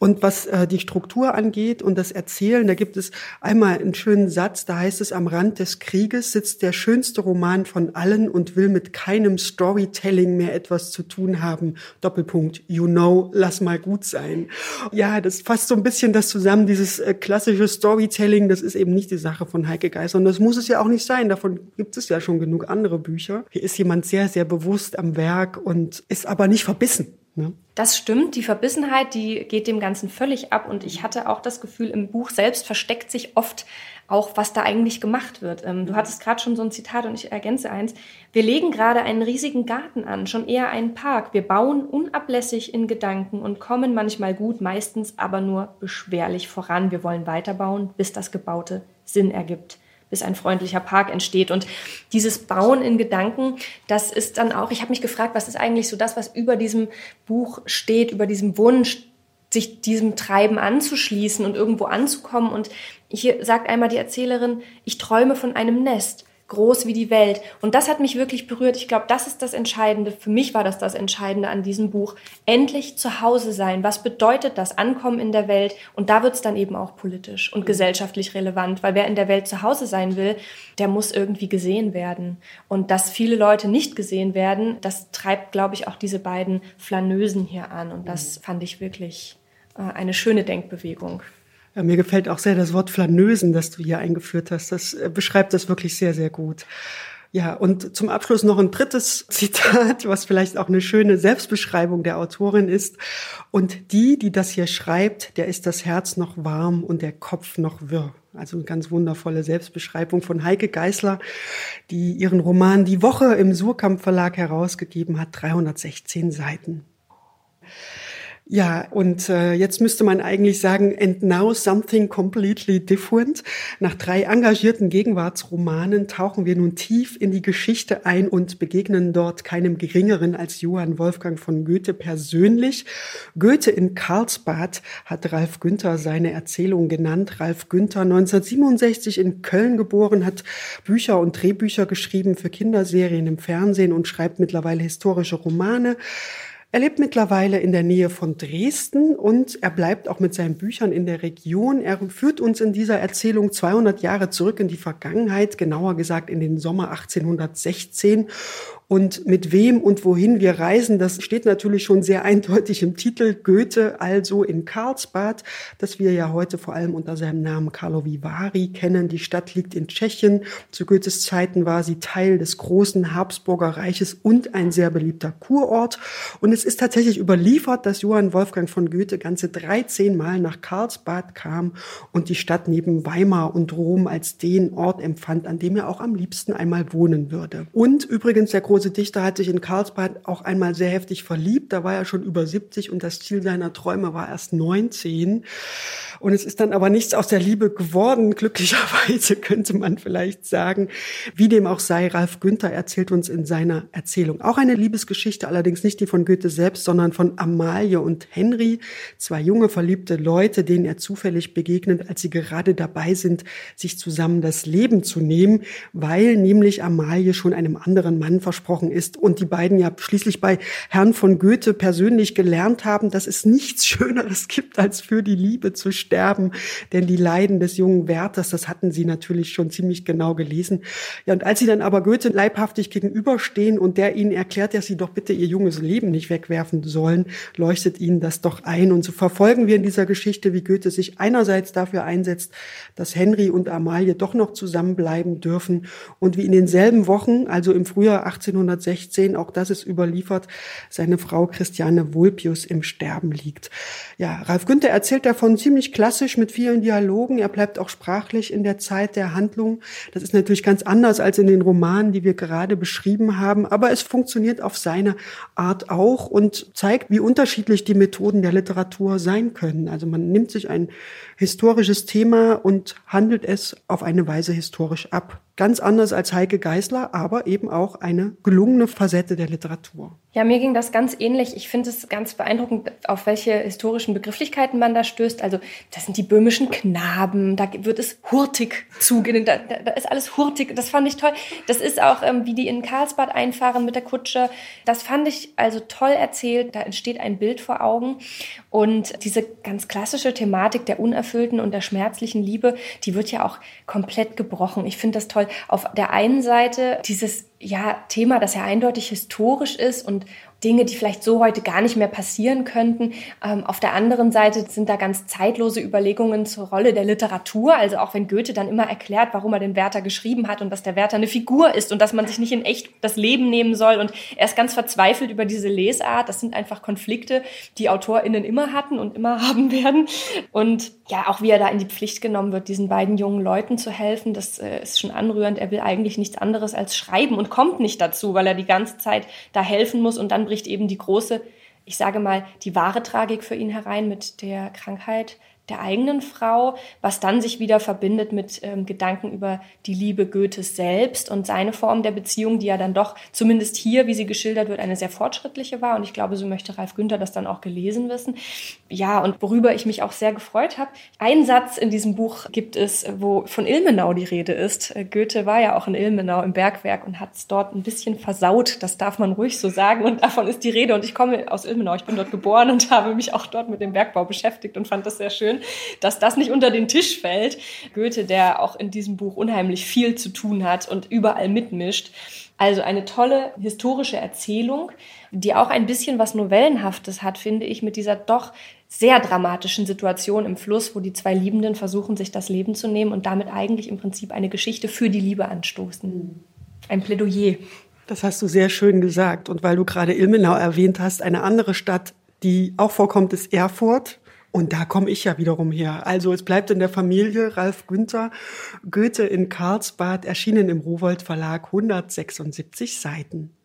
Und was äh, die Struktur angeht und das Erzählen, da gibt es einmal einen schönen Satz, da heißt es, am Rand des Krieges sitzt der schönste Roman von allen und will mit keinem Storytelling mehr etwas zu tun haben. Doppelpunkt, you know, lass mal gut sein. Ja, das fasst so ein bisschen das zusammen, dieses äh, klassische Storytelling, das ist eben nicht die Sache von Heike Geiser und das muss es ja auch nicht sein. Davon gibt es ja schon genug andere Bücher. Hier ist jemand sehr, sehr bewusst am Werk und ist aber nicht verbissen. Ne? Das stimmt, die Verbissenheit, die geht dem Ganzen völlig ab. Und ich hatte auch das Gefühl, im Buch selbst versteckt sich oft auch, was da eigentlich gemacht wird. Ähm, du hattest gerade schon so ein Zitat und ich ergänze eins. Wir legen gerade einen riesigen Garten an, schon eher einen Park. Wir bauen unablässig in Gedanken und kommen manchmal gut, meistens aber nur beschwerlich voran. Wir wollen weiterbauen, bis das Gebaute Sinn ergibt bis ein freundlicher Park entsteht. Und dieses Bauen in Gedanken, das ist dann auch, ich habe mich gefragt, was ist eigentlich so das, was über diesem Buch steht, über diesem Wunsch, sich diesem Treiben anzuschließen und irgendwo anzukommen. Und hier sagt einmal die Erzählerin, ich träume von einem Nest groß wie die Welt. Und das hat mich wirklich berührt. Ich glaube, das ist das Entscheidende. Für mich war das das Entscheidende an diesem Buch. Endlich zu Hause sein. Was bedeutet das? Ankommen in der Welt. Und da wird es dann eben auch politisch und gesellschaftlich relevant, weil wer in der Welt zu Hause sein will, der muss irgendwie gesehen werden. Und dass viele Leute nicht gesehen werden, das treibt, glaube ich, auch diese beiden Flaneusen hier an. Und das fand ich wirklich äh, eine schöne Denkbewegung. Ja, mir gefällt auch sehr das Wort Flanösen, das du hier eingeführt hast. Das äh, beschreibt das wirklich sehr, sehr gut. Ja, und zum Abschluss noch ein drittes Zitat, was vielleicht auch eine schöne Selbstbeschreibung der Autorin ist. Und die, die das hier schreibt, der ist das Herz noch warm und der Kopf noch wirr. Also eine ganz wundervolle Selbstbeschreibung von Heike Geißler, die ihren Roman Die Woche im Surkamp Verlag herausgegeben hat, 316 Seiten. Ja, und äh, jetzt müsste man eigentlich sagen, and now something completely different. Nach drei engagierten Gegenwartsromanen tauchen wir nun tief in die Geschichte ein und begegnen dort keinem Geringeren als Johann Wolfgang von Goethe persönlich. Goethe in Karlsbad hat Ralf Günther seine Erzählung genannt. Ralf Günther 1967 in Köln geboren, hat Bücher und Drehbücher geschrieben für Kinderserien im Fernsehen und schreibt mittlerweile historische Romane. Er lebt mittlerweile in der Nähe von Dresden und er bleibt auch mit seinen Büchern in der Region. Er führt uns in dieser Erzählung 200 Jahre zurück in die Vergangenheit, genauer gesagt in den Sommer 1816 und mit wem und wohin wir reisen, das steht natürlich schon sehr eindeutig im Titel. Goethe also in Karlsbad, das wir ja heute vor allem unter seinem Namen Carlo Vivari kennen. Die Stadt liegt in Tschechien. Zu Goethes Zeiten war sie Teil des großen Habsburger Reiches und ein sehr beliebter Kurort. Und es ist tatsächlich überliefert, dass Johann Wolfgang von Goethe ganze 13 Mal nach Karlsbad kam und die Stadt neben Weimar und Rom als den Ort empfand, an dem er auch am liebsten einmal wohnen würde. Und übrigens der große Dichter hat sich in Karlsbad auch einmal sehr heftig verliebt. Da war er schon über 70 und das Ziel seiner Träume war erst 19. Und es ist dann aber nichts aus der Liebe geworden, glücklicherweise könnte man vielleicht sagen. Wie dem auch sei, Ralf Günther erzählt uns in seiner Erzählung auch eine Liebesgeschichte, allerdings nicht die von Goethe selbst, sondern von Amalie und Henry, zwei junge verliebte Leute, denen er zufällig begegnet, als sie gerade dabei sind, sich zusammen das Leben zu nehmen, weil nämlich Amalie schon einem anderen Mann versprochen ist und die beiden ja schließlich bei Herrn von Goethe persönlich gelernt haben, dass es nichts Schöneres gibt, als für die Liebe zu sterben, denn die Leiden des jungen Werthers, das hatten sie natürlich schon ziemlich genau gelesen. Ja, und als sie dann aber Goethe leibhaftig gegenüberstehen und der ihnen erklärt, dass sie doch bitte ihr junges Leben nicht wegwerfen sollen, leuchtet ihnen das doch ein. Und so verfolgen wir in dieser Geschichte, wie Goethe sich einerseits dafür einsetzt, dass Henry und Amalie doch noch zusammenbleiben dürfen und wie in denselben Wochen, also im Frühjahr 1816, auch das ist überliefert, seine Frau Christiane Vulpius im Sterben liegt. Ja, Ralf Günther erzählt davon ziemlich klassisch mit vielen Dialogen. Er bleibt auch sprachlich in der Zeit der Handlung. Das ist natürlich ganz anders als in den Romanen, die wir gerade beschrieben haben. Aber es funktioniert auf seine Art auch und zeigt, wie unterschiedlich die Methoden der Literatur sein können. Also man nimmt sich ein historisches Thema und handelt es auf eine Weise historisch ab. Ganz anders als Heike Geisler, aber eben auch eine gelungene Facette der Literatur. Ja, mir ging das ganz ähnlich. Ich finde es ganz beeindruckend, auf welche historischen Begrifflichkeiten man da stößt. Also, das sind die böhmischen Knaben, da wird es hurtig zugehen, da, da, ist alles hurtig. Das fand ich toll. Das ist auch, ähm, wie die in Karlsbad einfahren mit der Kutsche. Das fand ich also toll erzählt. Da entsteht ein Bild vor Augen. Und diese ganz klassische Thematik der unerfüllten und der schmerzlichen Liebe, die wird ja auch komplett gebrochen. Ich finde das toll. Auf der einen Seite dieses ja, Thema, das ja eindeutig historisch ist und Dinge, die vielleicht so heute gar nicht mehr passieren könnten. Ähm, auf der anderen Seite sind da ganz zeitlose Überlegungen zur Rolle der Literatur. Also auch wenn Goethe dann immer erklärt, warum er den Werther geschrieben hat und dass der Werther eine Figur ist und dass man sich nicht in echt das Leben nehmen soll. Und er ist ganz verzweifelt über diese Lesart. Das sind einfach Konflikte, die AutorInnen immer hatten und immer haben werden. Und ja, auch wie er da in die Pflicht genommen wird, diesen beiden jungen Leuten zu helfen, das äh, ist schon anrührend. Er will eigentlich nichts anderes als schreiben und kommt nicht dazu, weil er die ganze Zeit da helfen muss und dann bricht eben die große, ich sage mal, die wahre Tragik für ihn herein mit der Krankheit der eigenen Frau, was dann sich wieder verbindet mit ähm, Gedanken über die Liebe Goethes selbst und seine Form der Beziehung, die ja dann doch zumindest hier, wie sie geschildert wird, eine sehr fortschrittliche war. Und ich glaube, so möchte Ralf Günther das dann auch gelesen wissen. Ja, und worüber ich mich auch sehr gefreut habe, ein Satz in diesem Buch gibt es, wo von Ilmenau die Rede ist. Äh, Goethe war ja auch in Ilmenau im Bergwerk und hat es dort ein bisschen versaut. Das darf man ruhig so sagen. Und davon ist die Rede. Und ich komme aus Ilmenau. Ich bin dort geboren und habe mich auch dort mit dem Bergbau beschäftigt und fand das sehr schön schön, dass das nicht unter den Tisch fällt. Goethe, der auch in diesem Buch unheimlich viel zu tun hat und überall mitmischt. Also eine tolle historische Erzählung, die auch ein bisschen was Novellenhaftes hat, finde ich, mit dieser doch sehr dramatischen Situation im Fluss, wo die zwei Liebenden versuchen, sich das Leben zu nehmen und damit eigentlich im Prinzip eine Geschichte für die Liebe anstoßen. Ein Plädoyer. Das hast du sehr schön gesagt. Und weil du gerade Ilmenau erwähnt hast, eine andere Stadt, die auch vorkommt, ist Erfurt. Und da komme ich ja wiederum her. Also es bleibt in der Familie Ralf Günther, Goethe in Karlsbad, erschienen im Rowold Verlag 176 Seiten.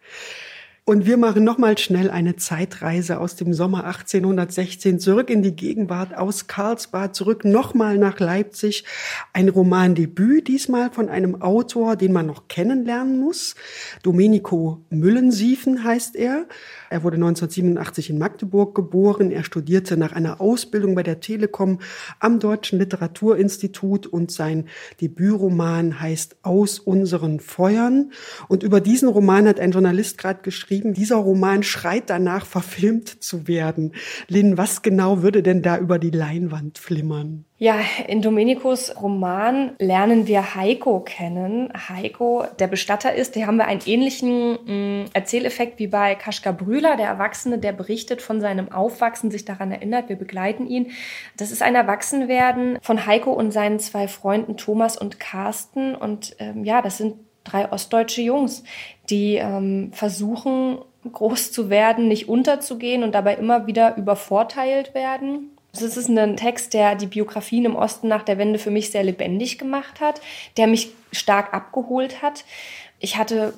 Und wir machen nochmal schnell eine Zeitreise aus dem Sommer 1816 zurück in die Gegenwart, aus Karlsbad zurück nochmal nach Leipzig. Ein Romandebüt, diesmal von einem Autor, den man noch kennenlernen muss. Domenico Müllensiefen heißt er. Er wurde 1987 in Magdeburg geboren. Er studierte nach einer Ausbildung bei der Telekom am Deutschen Literaturinstitut und sein Debütroman heißt Aus unseren Feuern. Und über diesen Roman hat ein Journalist gerade geschrieben, dieser Roman schreit danach, verfilmt zu werden. Lynn, was genau würde denn da über die Leinwand flimmern? Ja, in Domenicos Roman lernen wir Heiko kennen. Heiko, der Bestatter ist, hier haben wir einen ähnlichen mh, mm, Erzähleffekt wie bei Kaschka Brühler, der Erwachsene, der berichtet von seinem Aufwachsen, sich daran erinnert, wir begleiten ihn. Das ist ein Erwachsenwerden von Heiko und seinen zwei Freunden Thomas und Carsten. Und ähm, ja, das sind drei ostdeutsche Jungs, die ähm, versuchen, groß zu werden, nicht unterzugehen und dabei immer wieder übervorteilt werden das ist ein Text, der die Biografien im Osten nach der Wende für mich sehr lebendig gemacht hat, der mich stark abgeholt hat. Ich hatte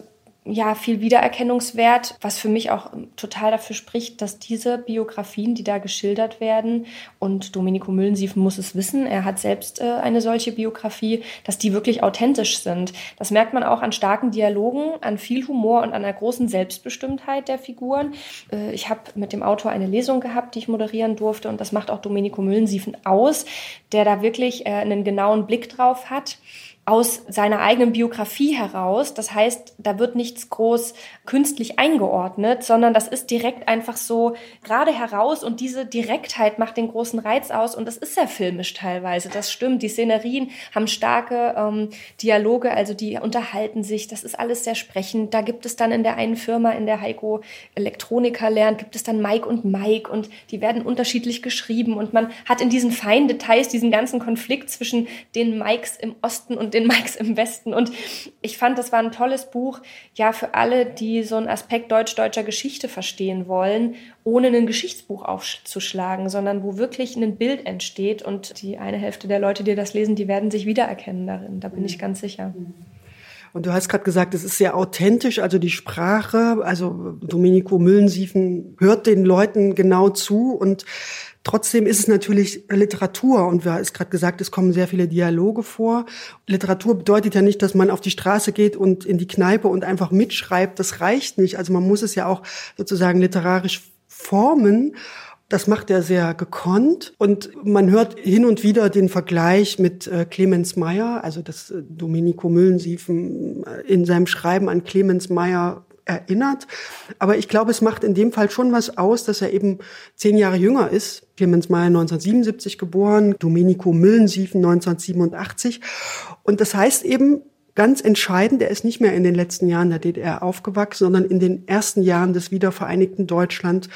ja, viel Wiedererkennungswert, was für mich auch total dafür spricht, dass diese Biografien, die da geschildert werden, und Domenico Müllensiefen muss es wissen, er hat selbst äh, eine solche Biografie, dass die wirklich authentisch sind. Das merkt man auch an starken Dialogen, an viel Humor und an einer großen Selbstbestimmtheit der Figuren. Äh, ich habe mit dem Autor eine Lesung gehabt, die ich moderieren durfte, und das macht auch Domenico Müllensiefen aus, der da wirklich äh, einen genauen Blick drauf hat aus seiner eigenen Biografie heraus. Das heißt, da wird nichts groß künstlich eingeordnet, sondern das ist direkt einfach so gerade heraus und diese Direktheit macht den großen Reiz aus und das ist sehr filmisch teilweise. Das stimmt. Die Szenerien haben starke ähm, Dialoge, also die unterhalten sich. Das ist alles sehr sprechend. Da gibt es dann in der einen Firma, in der Heiko Elektroniker lernt, gibt es dann Mike und Mike und die werden unterschiedlich geschrieben und man hat in diesen feinen Details diesen ganzen Konflikt zwischen den Mikes im Osten und den den Mikes im Westen. Und ich fand, das war ein tolles Buch, ja, für alle, die so einen Aspekt deutsch-deutscher Geschichte verstehen wollen, ohne ein Geschichtsbuch aufzuschlagen, sondern wo wirklich ein Bild entsteht. Und die eine Hälfte der Leute, die das lesen, die werden sich wiedererkennen darin. Da bin ich ganz sicher. Und du hast gerade gesagt, es ist sehr authentisch, also die Sprache, also Domenico Müllensiefen hört den Leuten genau zu und Trotzdem ist es natürlich Literatur und wir ist gerade gesagt, es kommen sehr viele Dialoge vor. Literatur bedeutet ja nicht, dass man auf die Straße geht und in die Kneipe und einfach mitschreibt. Das reicht nicht. Also man muss es ja auch sozusagen literarisch formen. Das macht er sehr gekonnt und man hört hin und wieder den Vergleich mit äh, Clemens Meyer, also das äh, Domenico Müllensiefen äh, in seinem Schreiben an Clemens Meyer erinnert. Aber ich glaube, es macht in dem Fall schon was aus, dass er eben zehn Jahre jünger ist. Clemens Meyer 1977 geboren, Domenico Müllensiefen 1987. Und das heißt eben, ganz entscheidend. Er ist nicht mehr in den letzten Jahren der DDR aufgewachsen, sondern in den ersten Jahren des wiedervereinigten Deutschland.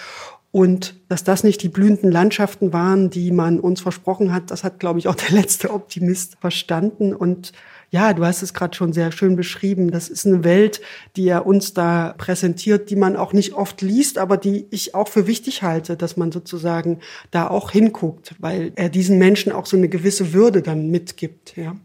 Und dass das nicht die blühenden Landschaften waren, die man uns versprochen hat, das hat, glaube ich, auch der letzte Optimist verstanden. Und ja, du hast es gerade schon sehr schön beschrieben. Das ist eine Welt, die er uns da präsentiert, die man auch nicht oft liest, aber die ich auch für wichtig halte, dass man sozusagen da auch hinguckt, weil er diesen Menschen auch so eine gewisse Würde dann mitgibt, ja.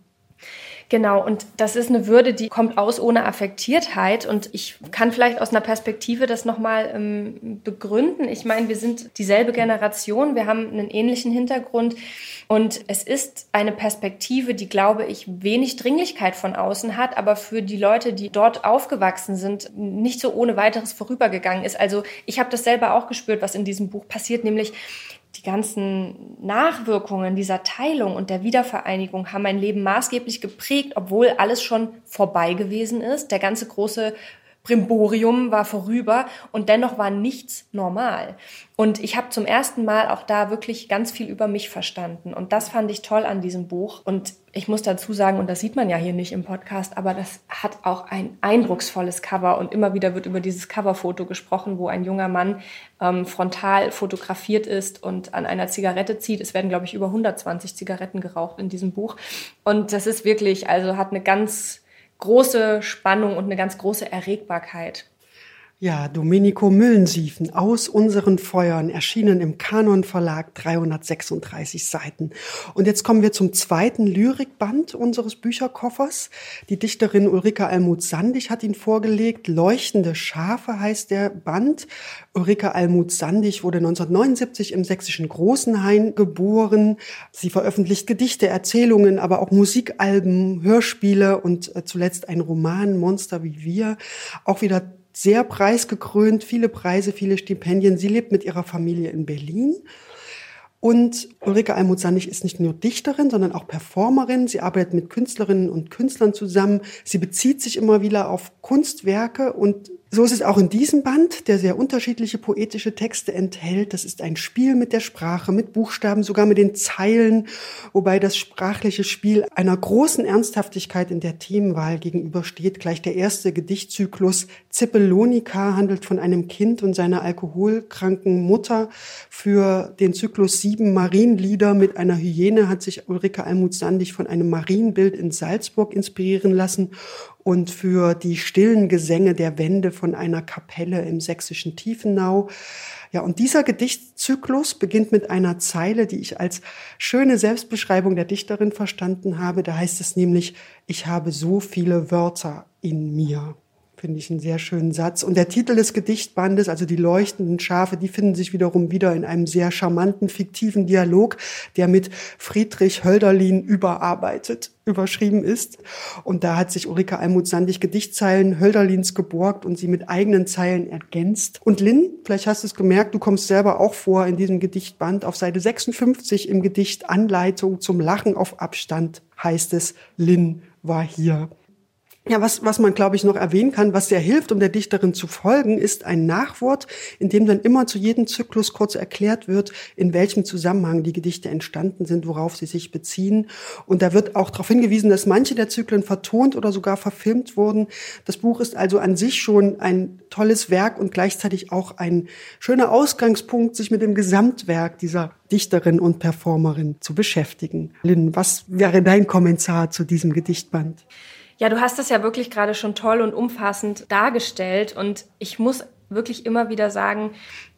Genau, und das ist eine Würde, die kommt aus ohne Affektiertheit. Und ich kann vielleicht aus einer Perspektive das nochmal ähm, begründen. Ich meine, wir sind dieselbe Generation, wir haben einen ähnlichen Hintergrund. Und es ist eine Perspektive, die, glaube ich, wenig Dringlichkeit von außen hat, aber für die Leute, die dort aufgewachsen sind, nicht so ohne weiteres vorübergegangen ist. Also ich habe das selber auch gespürt, was in diesem Buch passiert, nämlich die ganzen Nachwirkungen dieser Teilung und der Wiedervereinigung haben mein Leben maßgeblich geprägt, obwohl alles schon vorbei gewesen ist. Der ganze große Brimborium war vorüber und dennoch war nichts normal. Und ich habe zum ersten Mal auch da wirklich ganz viel über mich verstanden. Und das fand ich toll an diesem Buch. Und ich muss dazu sagen, und das sieht man ja hier nicht im Podcast, aber das hat auch ein eindrucksvolles Cover. Und immer wieder wird über dieses Coverfoto gesprochen, wo ein junger Mann ähm, frontal fotografiert ist und an einer Zigarette zieht. Es werden, glaube ich, über 120 Zigaretten geraucht in diesem Buch. Und das ist wirklich, also hat eine ganz große Spannung und eine ganz große Erregbarkeit. Ja, Domenico Müllensiefen aus unseren Feuern erschienen im Kanon Verlag 336 Seiten. Und jetzt kommen wir zum zweiten Lyrikband unseres Bücherkoffers. Die Dichterin Ulrika Almuth-Sandig hat ihn vorgelegt. Leuchtende Schafe heißt der Band. Ulrika Almuth-Sandig wurde 1979 im sächsischen Großenhain geboren. Sie veröffentlicht Gedichte, Erzählungen, aber auch Musikalben, Hörspiele und äh, zuletzt ein Roman Monster wie wir. Auch wieder sehr preisgekrönt, viele Preise, viele Stipendien. Sie lebt mit ihrer Familie in Berlin. Und Ulrike Almuth-Sandig ist nicht nur Dichterin, sondern auch Performerin. Sie arbeitet mit Künstlerinnen und Künstlern zusammen. Sie bezieht sich immer wieder auf Kunstwerke und so ist es auch in diesem Band, der sehr unterschiedliche poetische Texte enthält. Das ist ein Spiel mit der Sprache, mit Buchstaben, sogar mit den Zeilen, wobei das sprachliche Spiel einer großen Ernsthaftigkeit in der Themenwahl gegenübersteht. Gleich der erste Gedichtzyklus Zippelonika handelt von einem Kind und seiner alkoholkranken Mutter. Für den Zyklus sieben Marienlieder mit einer Hyäne hat sich Ulrike Almuth-Sandig von einem Marienbild in Salzburg inspirieren lassen und für die stillen Gesänge der Wände von einer Kapelle im sächsischen Tiefenau. Ja, und dieser Gedichtzyklus beginnt mit einer Zeile, die ich als schöne Selbstbeschreibung der Dichterin verstanden habe. Da heißt es nämlich, ich habe so viele Wörter in mir. Finde ich einen sehr schönen Satz. Und der Titel des Gedichtbandes, also die leuchtenden Schafe, die finden sich wiederum wieder in einem sehr charmanten, fiktiven Dialog, der mit Friedrich Hölderlin überarbeitet, überschrieben ist. Und da hat sich Ulrike Almuth-Sandig Gedichtzeilen Hölderlins geborgt und sie mit eigenen Zeilen ergänzt. Und Lynn, vielleicht hast du es gemerkt, du kommst selber auch vor in diesem Gedichtband. Auf Seite 56 im Gedicht Anleitung zum Lachen auf Abstand heißt es, Lynn war hier. Ja, was, was man, glaube ich, noch erwähnen kann, was sehr hilft, um der Dichterin zu folgen, ist ein Nachwort, in dem dann immer zu jedem Zyklus kurz erklärt wird, in welchem Zusammenhang die Gedichte entstanden sind, worauf sie sich beziehen. Und da wird auch darauf hingewiesen, dass manche der Zyklen vertont oder sogar verfilmt wurden. Das Buch ist also an sich schon ein tolles Werk und gleichzeitig auch ein schöner Ausgangspunkt, sich mit dem Gesamtwerk dieser Dichterin und Performerin zu beschäftigen. Lynn, was wäre dein Kommentar zu diesem Gedichtband? Ja, du hast es ja wirklich gerade schon toll und umfassend dargestellt. Und ich muss wirklich immer wieder sagen,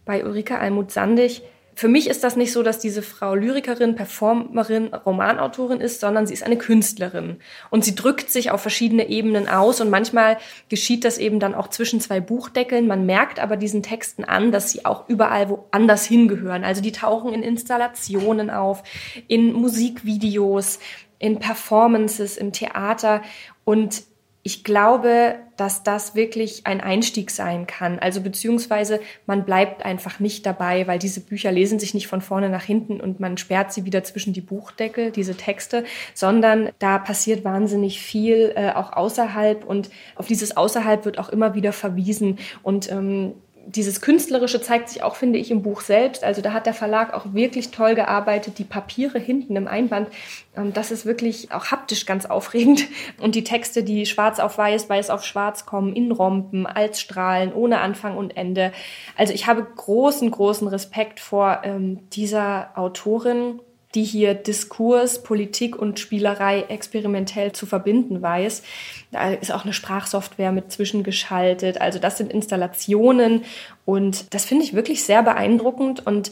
bei Ulrike Almuth-Sandig, für mich ist das nicht so, dass diese Frau Lyrikerin, Performerin, Romanautorin ist, sondern sie ist eine Künstlerin. Und sie drückt sich auf verschiedene Ebenen aus und manchmal geschieht das eben dann auch zwischen zwei Buchdeckeln. Man merkt aber diesen Texten an, dass sie auch überall woanders hingehören. Also die tauchen in Installationen auf, in Musikvideos, in Performances, im Theater. Und ich glaube, dass das wirklich ein Einstieg sein kann. Also beziehungsweise man bleibt einfach nicht dabei, weil diese Bücher lesen sich nicht von vorne nach hinten und man sperrt sie wieder zwischen die Buchdeckel, diese Texte, sondern da passiert wahnsinnig viel äh, auch außerhalb und auf dieses Außerhalb wird auch immer wieder verwiesen und ähm, dieses Künstlerische zeigt sich auch, finde ich, im Buch selbst. Also da hat der Verlag auch wirklich toll gearbeitet. Die Papiere hinten im Einband, ähm, das ist wirklich auch haptisch ganz aufregend. Und die Texte, die schwarz auf weiß, weiß auf schwarz kommen, in Rompen, als Strahlen, ohne Anfang und Ende. Also ich habe großen, großen Respekt vor ähm, dieser Autorin die hier Diskurs, Politik und Spielerei experimentell zu verbinden weiß. Da ist auch eine Sprachsoftware mit zwischengeschaltet. Also das sind Installationen und das finde ich wirklich sehr beeindruckend und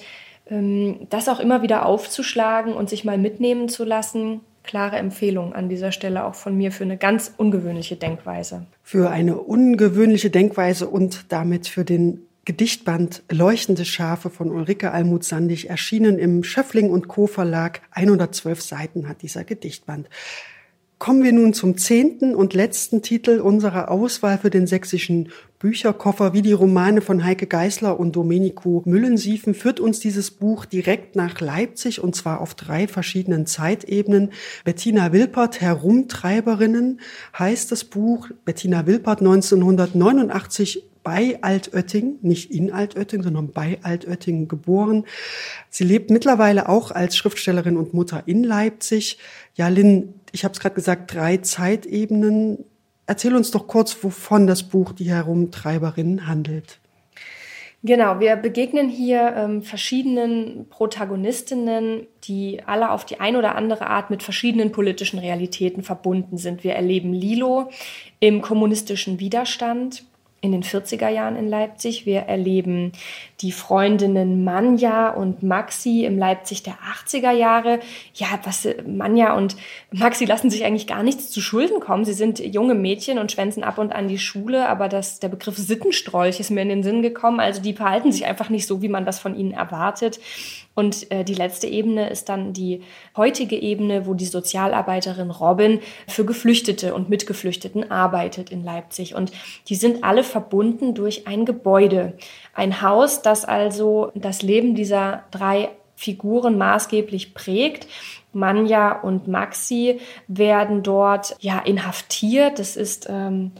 ähm, das auch immer wieder aufzuschlagen und sich mal mitnehmen zu lassen. Klare Empfehlung an dieser Stelle auch von mir für eine ganz ungewöhnliche Denkweise. Für eine ungewöhnliche Denkweise und damit für den Gedichtband Leuchtende Schafe von Ulrike Almuth-Sandig erschienen im Schöffling und Co. Verlag. 112 Seiten hat dieser Gedichtband. Kommen wir nun zum zehnten und letzten Titel unserer Auswahl für den sächsischen Bücherkoffer. Wie die Romane von Heike Geisler und Domenico Müllensiefen führt uns dieses Buch direkt nach Leipzig und zwar auf drei verschiedenen Zeitebenen. Bettina Wilpert, Herumtreiberinnen, heißt das Buch. Bettina Wilpert 1989 bei Altötting, nicht in Altötting, sondern bei Altötting geboren. Sie lebt mittlerweile auch als Schriftstellerin und Mutter in Leipzig. Ja, Lynn, ich habe es gerade gesagt, drei Zeitebenen. Erzähl uns doch kurz, wovon das Buch Die Herumtreiberin handelt. Genau, wir begegnen hier ähm, verschiedenen Protagonistinnen, die alle auf die ein oder andere Art mit verschiedenen politischen Realitäten verbunden sind. Wir erleben Lilo im kommunistischen Widerstand in den 40er Jahren in Leipzig. Wir erleben die Freundinnen Manja und Maxi im Leipzig der 80er Jahre. Ja, was Manja und Maxi lassen sich eigentlich gar nichts zu Schulden kommen. Sie sind junge Mädchen und schwänzen ab und an die Schule, aber das, der Begriff Sittenstrolch ist mir in den Sinn gekommen. Also die verhalten sich einfach nicht so, wie man das von ihnen erwartet. Und äh, die letzte Ebene ist dann die heutige Ebene, wo die Sozialarbeiterin Robin für Geflüchtete und Mitgeflüchteten arbeitet in Leipzig. Und die sind alle verbunden durch ein Gebäude. Ein Haus, das also das Leben dieser drei Figuren maßgeblich prägt. Manja und Maxi werden dort ja inhaftiert. Das ist ähm,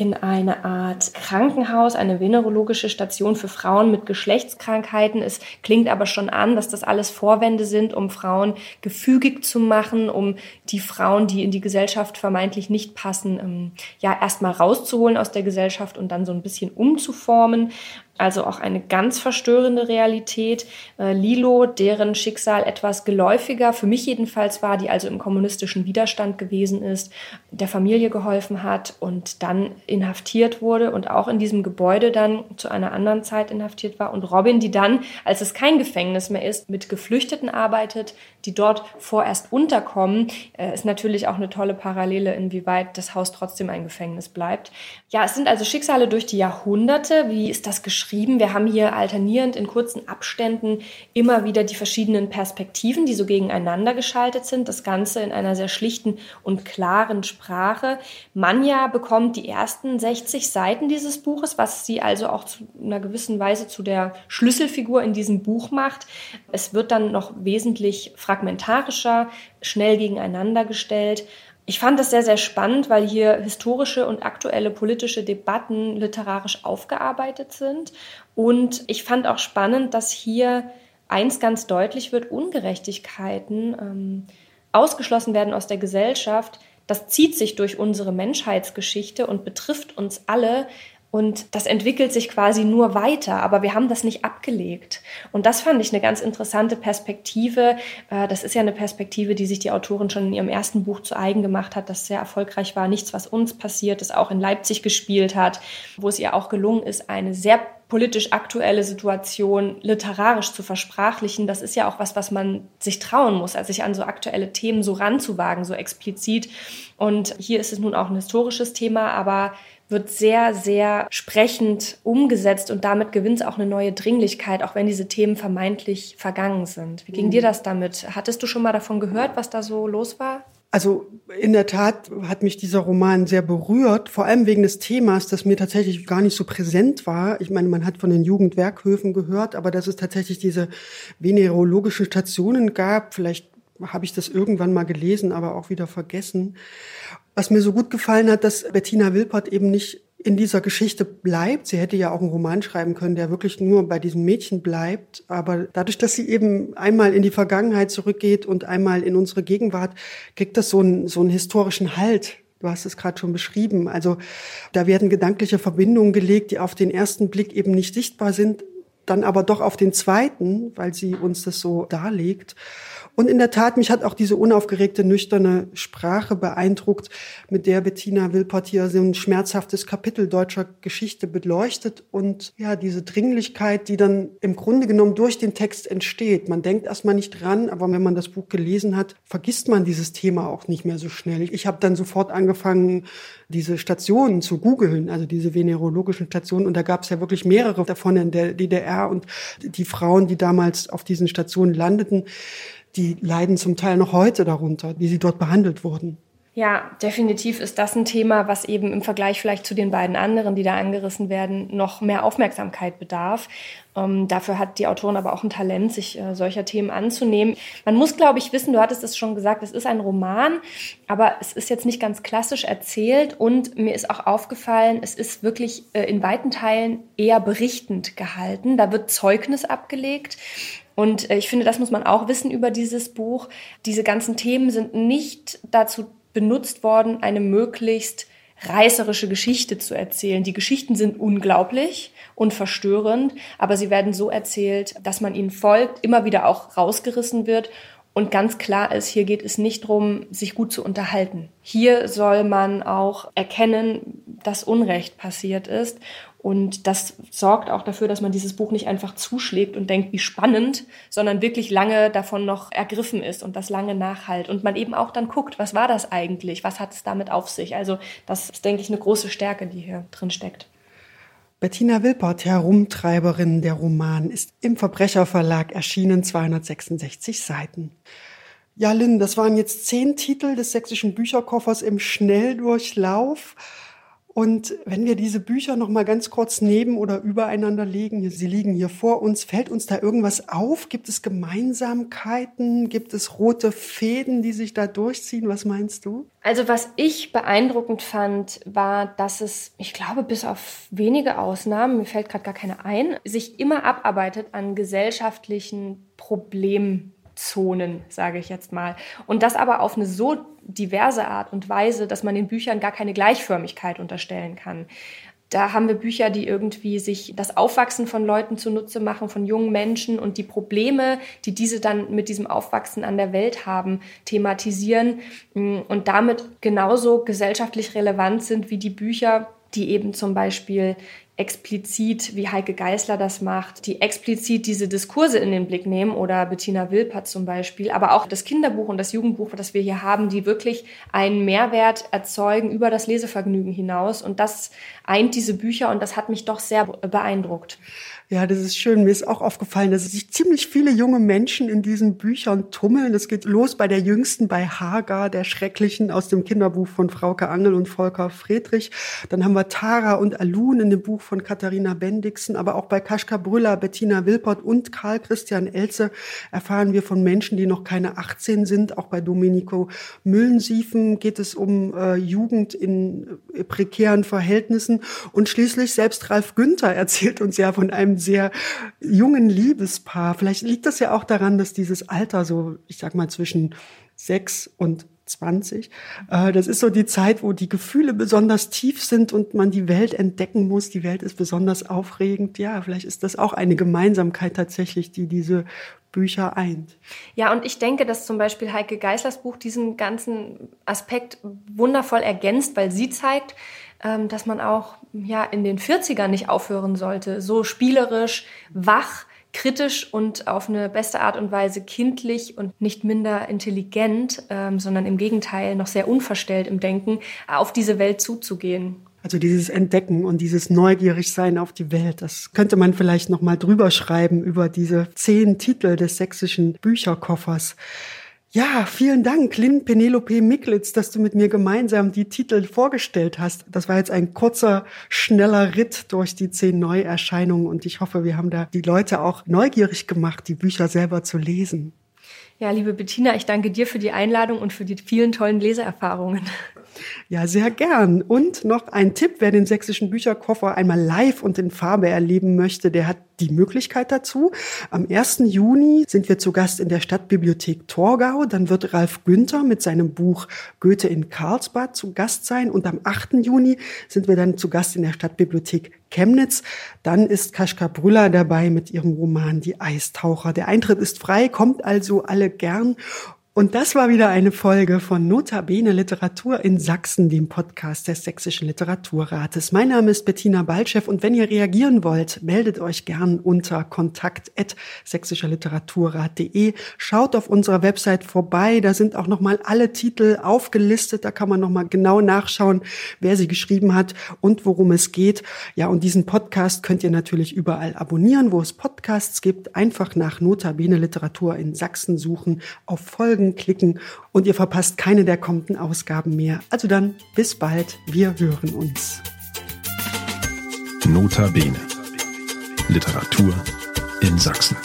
in eine Art Krankenhaus, eine venerologische Station für Frauen mit Geschlechtskrankheiten. Es klingt aber schon an, dass das alles Vorwände sind, um Frauen gefügig zu machen, um die Frauen, die in die Gesellschaft vermeintlich nicht passen, ähm, ja erstmal rauszuholen aus der Gesellschaft und dann so ein bisschen umzuformen also auch eine ganz verstörende Realität. Äh, Lilo, deren Schicksal etwas geläufiger, für mich jedenfalls war, die also im kommunistischen Widerstand gewesen ist, der Familie geholfen hat und dann inhaftiert wurde und auch in diesem Gebäude dann zu einer anderen Zeit inhaftiert war. Und Robin, die dann, als es kein Gefängnis mehr ist, mit Geflüchteten arbeitet, die dort vorerst unterkommen, äh, ist natürlich auch eine tolle Parallele, inwieweit das Haus trotzdem ein Gefängnis bleibt. Ja, es sind also Schicksale durch die Jahrhunderte. Wie ist das geschrieben? Wir haben hier alternierend in kurzen Abständen immer wieder die verschiedenen Perspektiven, die so gegeneinander geschaltet sind. Das Ganze in einer sehr schlichten und klaren Sprache. Manja bekommt die ersten 60 Seiten dieses Buches, was sie also auch zu einer gewissen Weise zu der Schlüsselfigur in diesem Buch macht. Es wird dann noch wesentlich fragmentarischer, schnell gegeneinander gestellt. Ich fand das sehr, sehr spannend, weil hier historische und aktuelle politische Debatten literarisch aufgearbeitet sind. Und ich fand auch spannend, dass hier eins ganz deutlich wird, Ungerechtigkeiten ähm, ausgeschlossen werden aus der Gesellschaft. Das zieht sich durch unsere Menschheitsgeschichte und betrifft uns alle. Und das entwickelt sich quasi nur weiter, aber wir haben das nicht abgelegt. Und das fand ich eine ganz interessante Perspektive. Äh, das ist ja eine Perspektive, die sich die Autorin schon in ihrem ersten Buch zu eigen gemacht hat, das sehr erfolgreich war. Nichts, was uns passiert, das auch in Leipzig gespielt hat, wo es ihr auch gelungen ist, eine sehr politisch aktuelle Situation literarisch zu versprachlichen, das ist ja auch was, was man sich trauen muss, also sich an so aktuelle Themen so ranzuwagen, so explizit. Und hier ist es nun auch ein historisches Thema, aber wird sehr, sehr sprechend umgesetzt und damit gewinnt es auch eine neue Dringlichkeit, auch wenn diese Themen vermeintlich vergangen sind. Wie ging mhm. dir das damit? Hattest du schon mal davon gehört, was da so los war? Also in der Tat hat mich dieser Roman sehr berührt, vor allem wegen des Themas, das mir tatsächlich gar nicht so präsent war. Ich meine, man hat von den Jugendwerkhöfen gehört, aber dass es tatsächlich diese venerologischen Stationen gab, vielleicht habe ich das irgendwann mal gelesen, aber auch wieder vergessen. Was mir so gut gefallen hat, dass Bettina Wilpert eben nicht in dieser Geschichte bleibt. Sie hätte ja auch einen Roman schreiben können, der wirklich nur bei diesem Mädchen bleibt. Aber dadurch, dass sie eben einmal in die Vergangenheit zurückgeht und einmal in unsere Gegenwart, kriegt das so einen, so einen historischen Halt. Du hast es gerade schon beschrieben. Also da werden gedankliche Verbindungen gelegt, die auf den ersten Blick eben nicht sichtbar sind, dann aber doch auf den zweiten, weil sie uns das so darlegt. Und in der Tat, mich hat auch diese unaufgeregte, nüchterne Sprache beeindruckt, mit der Bettina Wilpert hier so ein schmerzhaftes Kapitel deutscher Geschichte beleuchtet und ja, diese Dringlichkeit, die dann im Grunde genommen durch den Text entsteht. Man denkt erstmal nicht dran, aber wenn man das Buch gelesen hat, vergisst man dieses Thema auch nicht mehr so schnell. Ich habe dann sofort angefangen, diese Stationen zu googeln, also diese venerologischen Stationen. Und da gab es ja wirklich mehrere davon in der DDR und die Frauen, die damals auf diesen Stationen landeten, die leiden zum Teil noch heute darunter, wie sie dort behandelt wurden. Ja, definitiv ist das ein Thema, was eben im Vergleich vielleicht zu den beiden anderen, die da angerissen werden, noch mehr Aufmerksamkeit bedarf. Ähm, dafür hat die Autorin aber auch ein Talent, sich äh, solcher Themen anzunehmen. Man muss, glaube ich, wissen, du hattest es schon gesagt, es ist ein Roman, aber es ist jetzt nicht ganz klassisch erzählt und mir ist auch aufgefallen, es ist wirklich äh, in weiten Teilen eher berichtend gehalten. Da wird Zeugnis abgelegt. Und äh, ich finde, das muss man auch wissen über dieses Buch. Diese ganzen Themen sind nicht dazu benutzt worden, eine möglichst reißerische Geschichte zu erzählen. Die Geschichten sind unglaublich und verstörend, aber sie werden so erzählt, dass man ihnen folgt, immer wieder auch rausgerissen wird und ganz klar ist, hier geht es nicht darum, sich gut zu unterhalten. Hier soll man auch erkennen, dass Unrecht passiert ist und das sorgt auch dafür, dass man dieses Buch nicht einfach zuschlägt und denkt, wie spannend, sondern wirklich lange davon noch ergriffen ist und das lange nachhalt. Und man eben auch dann guckt, was war das eigentlich? Was hat es damit auf sich? Also das ist, denke ich, eine große Stärke, die hier drin steckt. Bettina Wilpert, Herumtreiberin der Roman, ist im Verbrecherverlag erschienen, 266 Seiten. Ja, Lynn, das waren jetzt zehn Titel des sächsischen Bücherkoffers im Schnelldurchlauf. Und wenn wir diese Bücher noch mal ganz kurz neben oder übereinander legen, sie liegen hier vor uns, fällt uns da irgendwas auf? Gibt es Gemeinsamkeiten? Gibt es rote Fäden, die sich da durchziehen? Was meinst du? Also was ich beeindruckend fand, war, dass es, ich glaube, bis auf wenige Ausnahmen, mir fällt gerade gar keine ein, sich immer abarbeitet an gesellschaftlichen Problemen Zonen, sage ich jetzt mal. Und das aber auf eine so diverse Art und Weise, dass man den Büchern gar keine Gleichförmigkeit unterstellen kann. Da haben wir Bücher, die irgendwie sich das Aufwachsen von Leuten zunutze machen, von jungen Menschen und die Probleme, die diese dann mit diesem Aufwachsen an der Welt haben, thematisieren mm, und damit genauso gesellschaftlich relevant sind wie die Bücher, die eben zum Beispiel explizit, wie Heike Geißler das macht, die explizit diese Diskurse in den Blick nehmen oder Bettina Wilpert zum Beispiel, aber auch das Kinderbuch und das Jugendbuch, das wir hier haben, die wirklich einen Mehrwert erzeugen über das Lesevergnügen hinaus. Und das eint diese Bücher und das hat mich doch sehr beeindruckt. Ja, das ist schön. Mir ist auch aufgefallen, dass sich ziemlich viele junge Menschen in diesen Büchern tummeln. Das geht los bei der jüngsten, bei Hagar, der Schrecklichen aus dem Kinderbuch von Frauke Angel und Volker Friedrich. Dann haben wir Tara und Alun in dem Buch von Katharina Bendixen. Aber auch bei Kaschka Brüller, Bettina Wilpert und Karl Christian Elze erfahren wir von Menschen, die noch keine 18 sind. Auch bei Domenico Müllensiefen geht es um äh, Jugend in äh, prekären Verhältnissen. Und schließlich selbst Ralf Günther erzählt uns ja von einem sehr jungen Liebespaar. Vielleicht liegt das ja auch daran, dass dieses Alter so, ich sag mal, zwischen sechs und 20. Äh, das ist so die Zeit, wo die Gefühle besonders tief sind und man die Welt entdecken muss. Die Welt ist besonders aufregend. Ja, vielleicht ist das auch eine Gemeinsamkeit tatsächlich, die diese Bücher eint. Ja, und ich denke, dass zum Beispiel Heike Geislers Buch diesen ganzen Aspekt wundervoll ergänzt, weil sie zeigt, dass man auch ja in den 40ern nicht aufhören sollte, so spielerisch, wach, kritisch und auf eine beste Art und Weise kindlich und nicht minder intelligent, ähm, sondern im Gegenteil noch sehr unverstellt im Denken, auf diese Welt zuzugehen. Also dieses Entdecken und dieses Neugierigsein auf die Welt, das könnte man vielleicht noch mal drüber schreiben über diese zehn Titel des sächsischen Bücherkoffers. Ja, vielen Dank, Lynn Penelope Miklitz, dass du mit mir gemeinsam die Titel vorgestellt hast. Das war jetzt ein kurzer, schneller Ritt durch die zehn Neuerscheinungen und ich hoffe, wir haben da die Leute auch neugierig gemacht, die Bücher selber zu lesen. Ja, liebe Bettina, ich danke dir für die Einladung und für die vielen tollen Leseerfahrungen. Ja, sehr gern. Und noch ein Tipp, wer den sächsischen Bücherkoffer einmal live und in Farbe erleben möchte, der hat die Möglichkeit dazu. Am 1. Juni sind wir zu Gast in der Stadtbibliothek Torgau. Dann wird Ralf Günther mit seinem Buch Goethe in Karlsbad zu Gast sein. Und am 8. Juni sind wir dann zu Gast in der Stadtbibliothek Chemnitz. Dann ist Kaschka Brüller dabei mit ihrem Roman Die Eistaucher. Der Eintritt ist frei, kommt also alle gern. Und das war wieder eine Folge von Notabene Literatur in Sachsen, dem Podcast des Sächsischen Literaturrates. Mein Name ist Bettina Balchev und wenn ihr reagieren wollt, meldet euch gern unter kontakt@sächsischerliteraturrat.de. Schaut auf unserer Website vorbei, da sind auch noch mal alle Titel aufgelistet, da kann man noch mal genau nachschauen, wer sie geschrieben hat und worum es geht. Ja, und diesen Podcast könnt ihr natürlich überall abonnieren, wo es Podcasts gibt, einfach nach Notabene Literatur in Sachsen suchen, auf Folgen Folgen klicken und ihr verpasst keine der kommenden Ausgaben mehr. Also dann, bis bald, wir hören uns. Nota Bene. Literatur in Sachsen.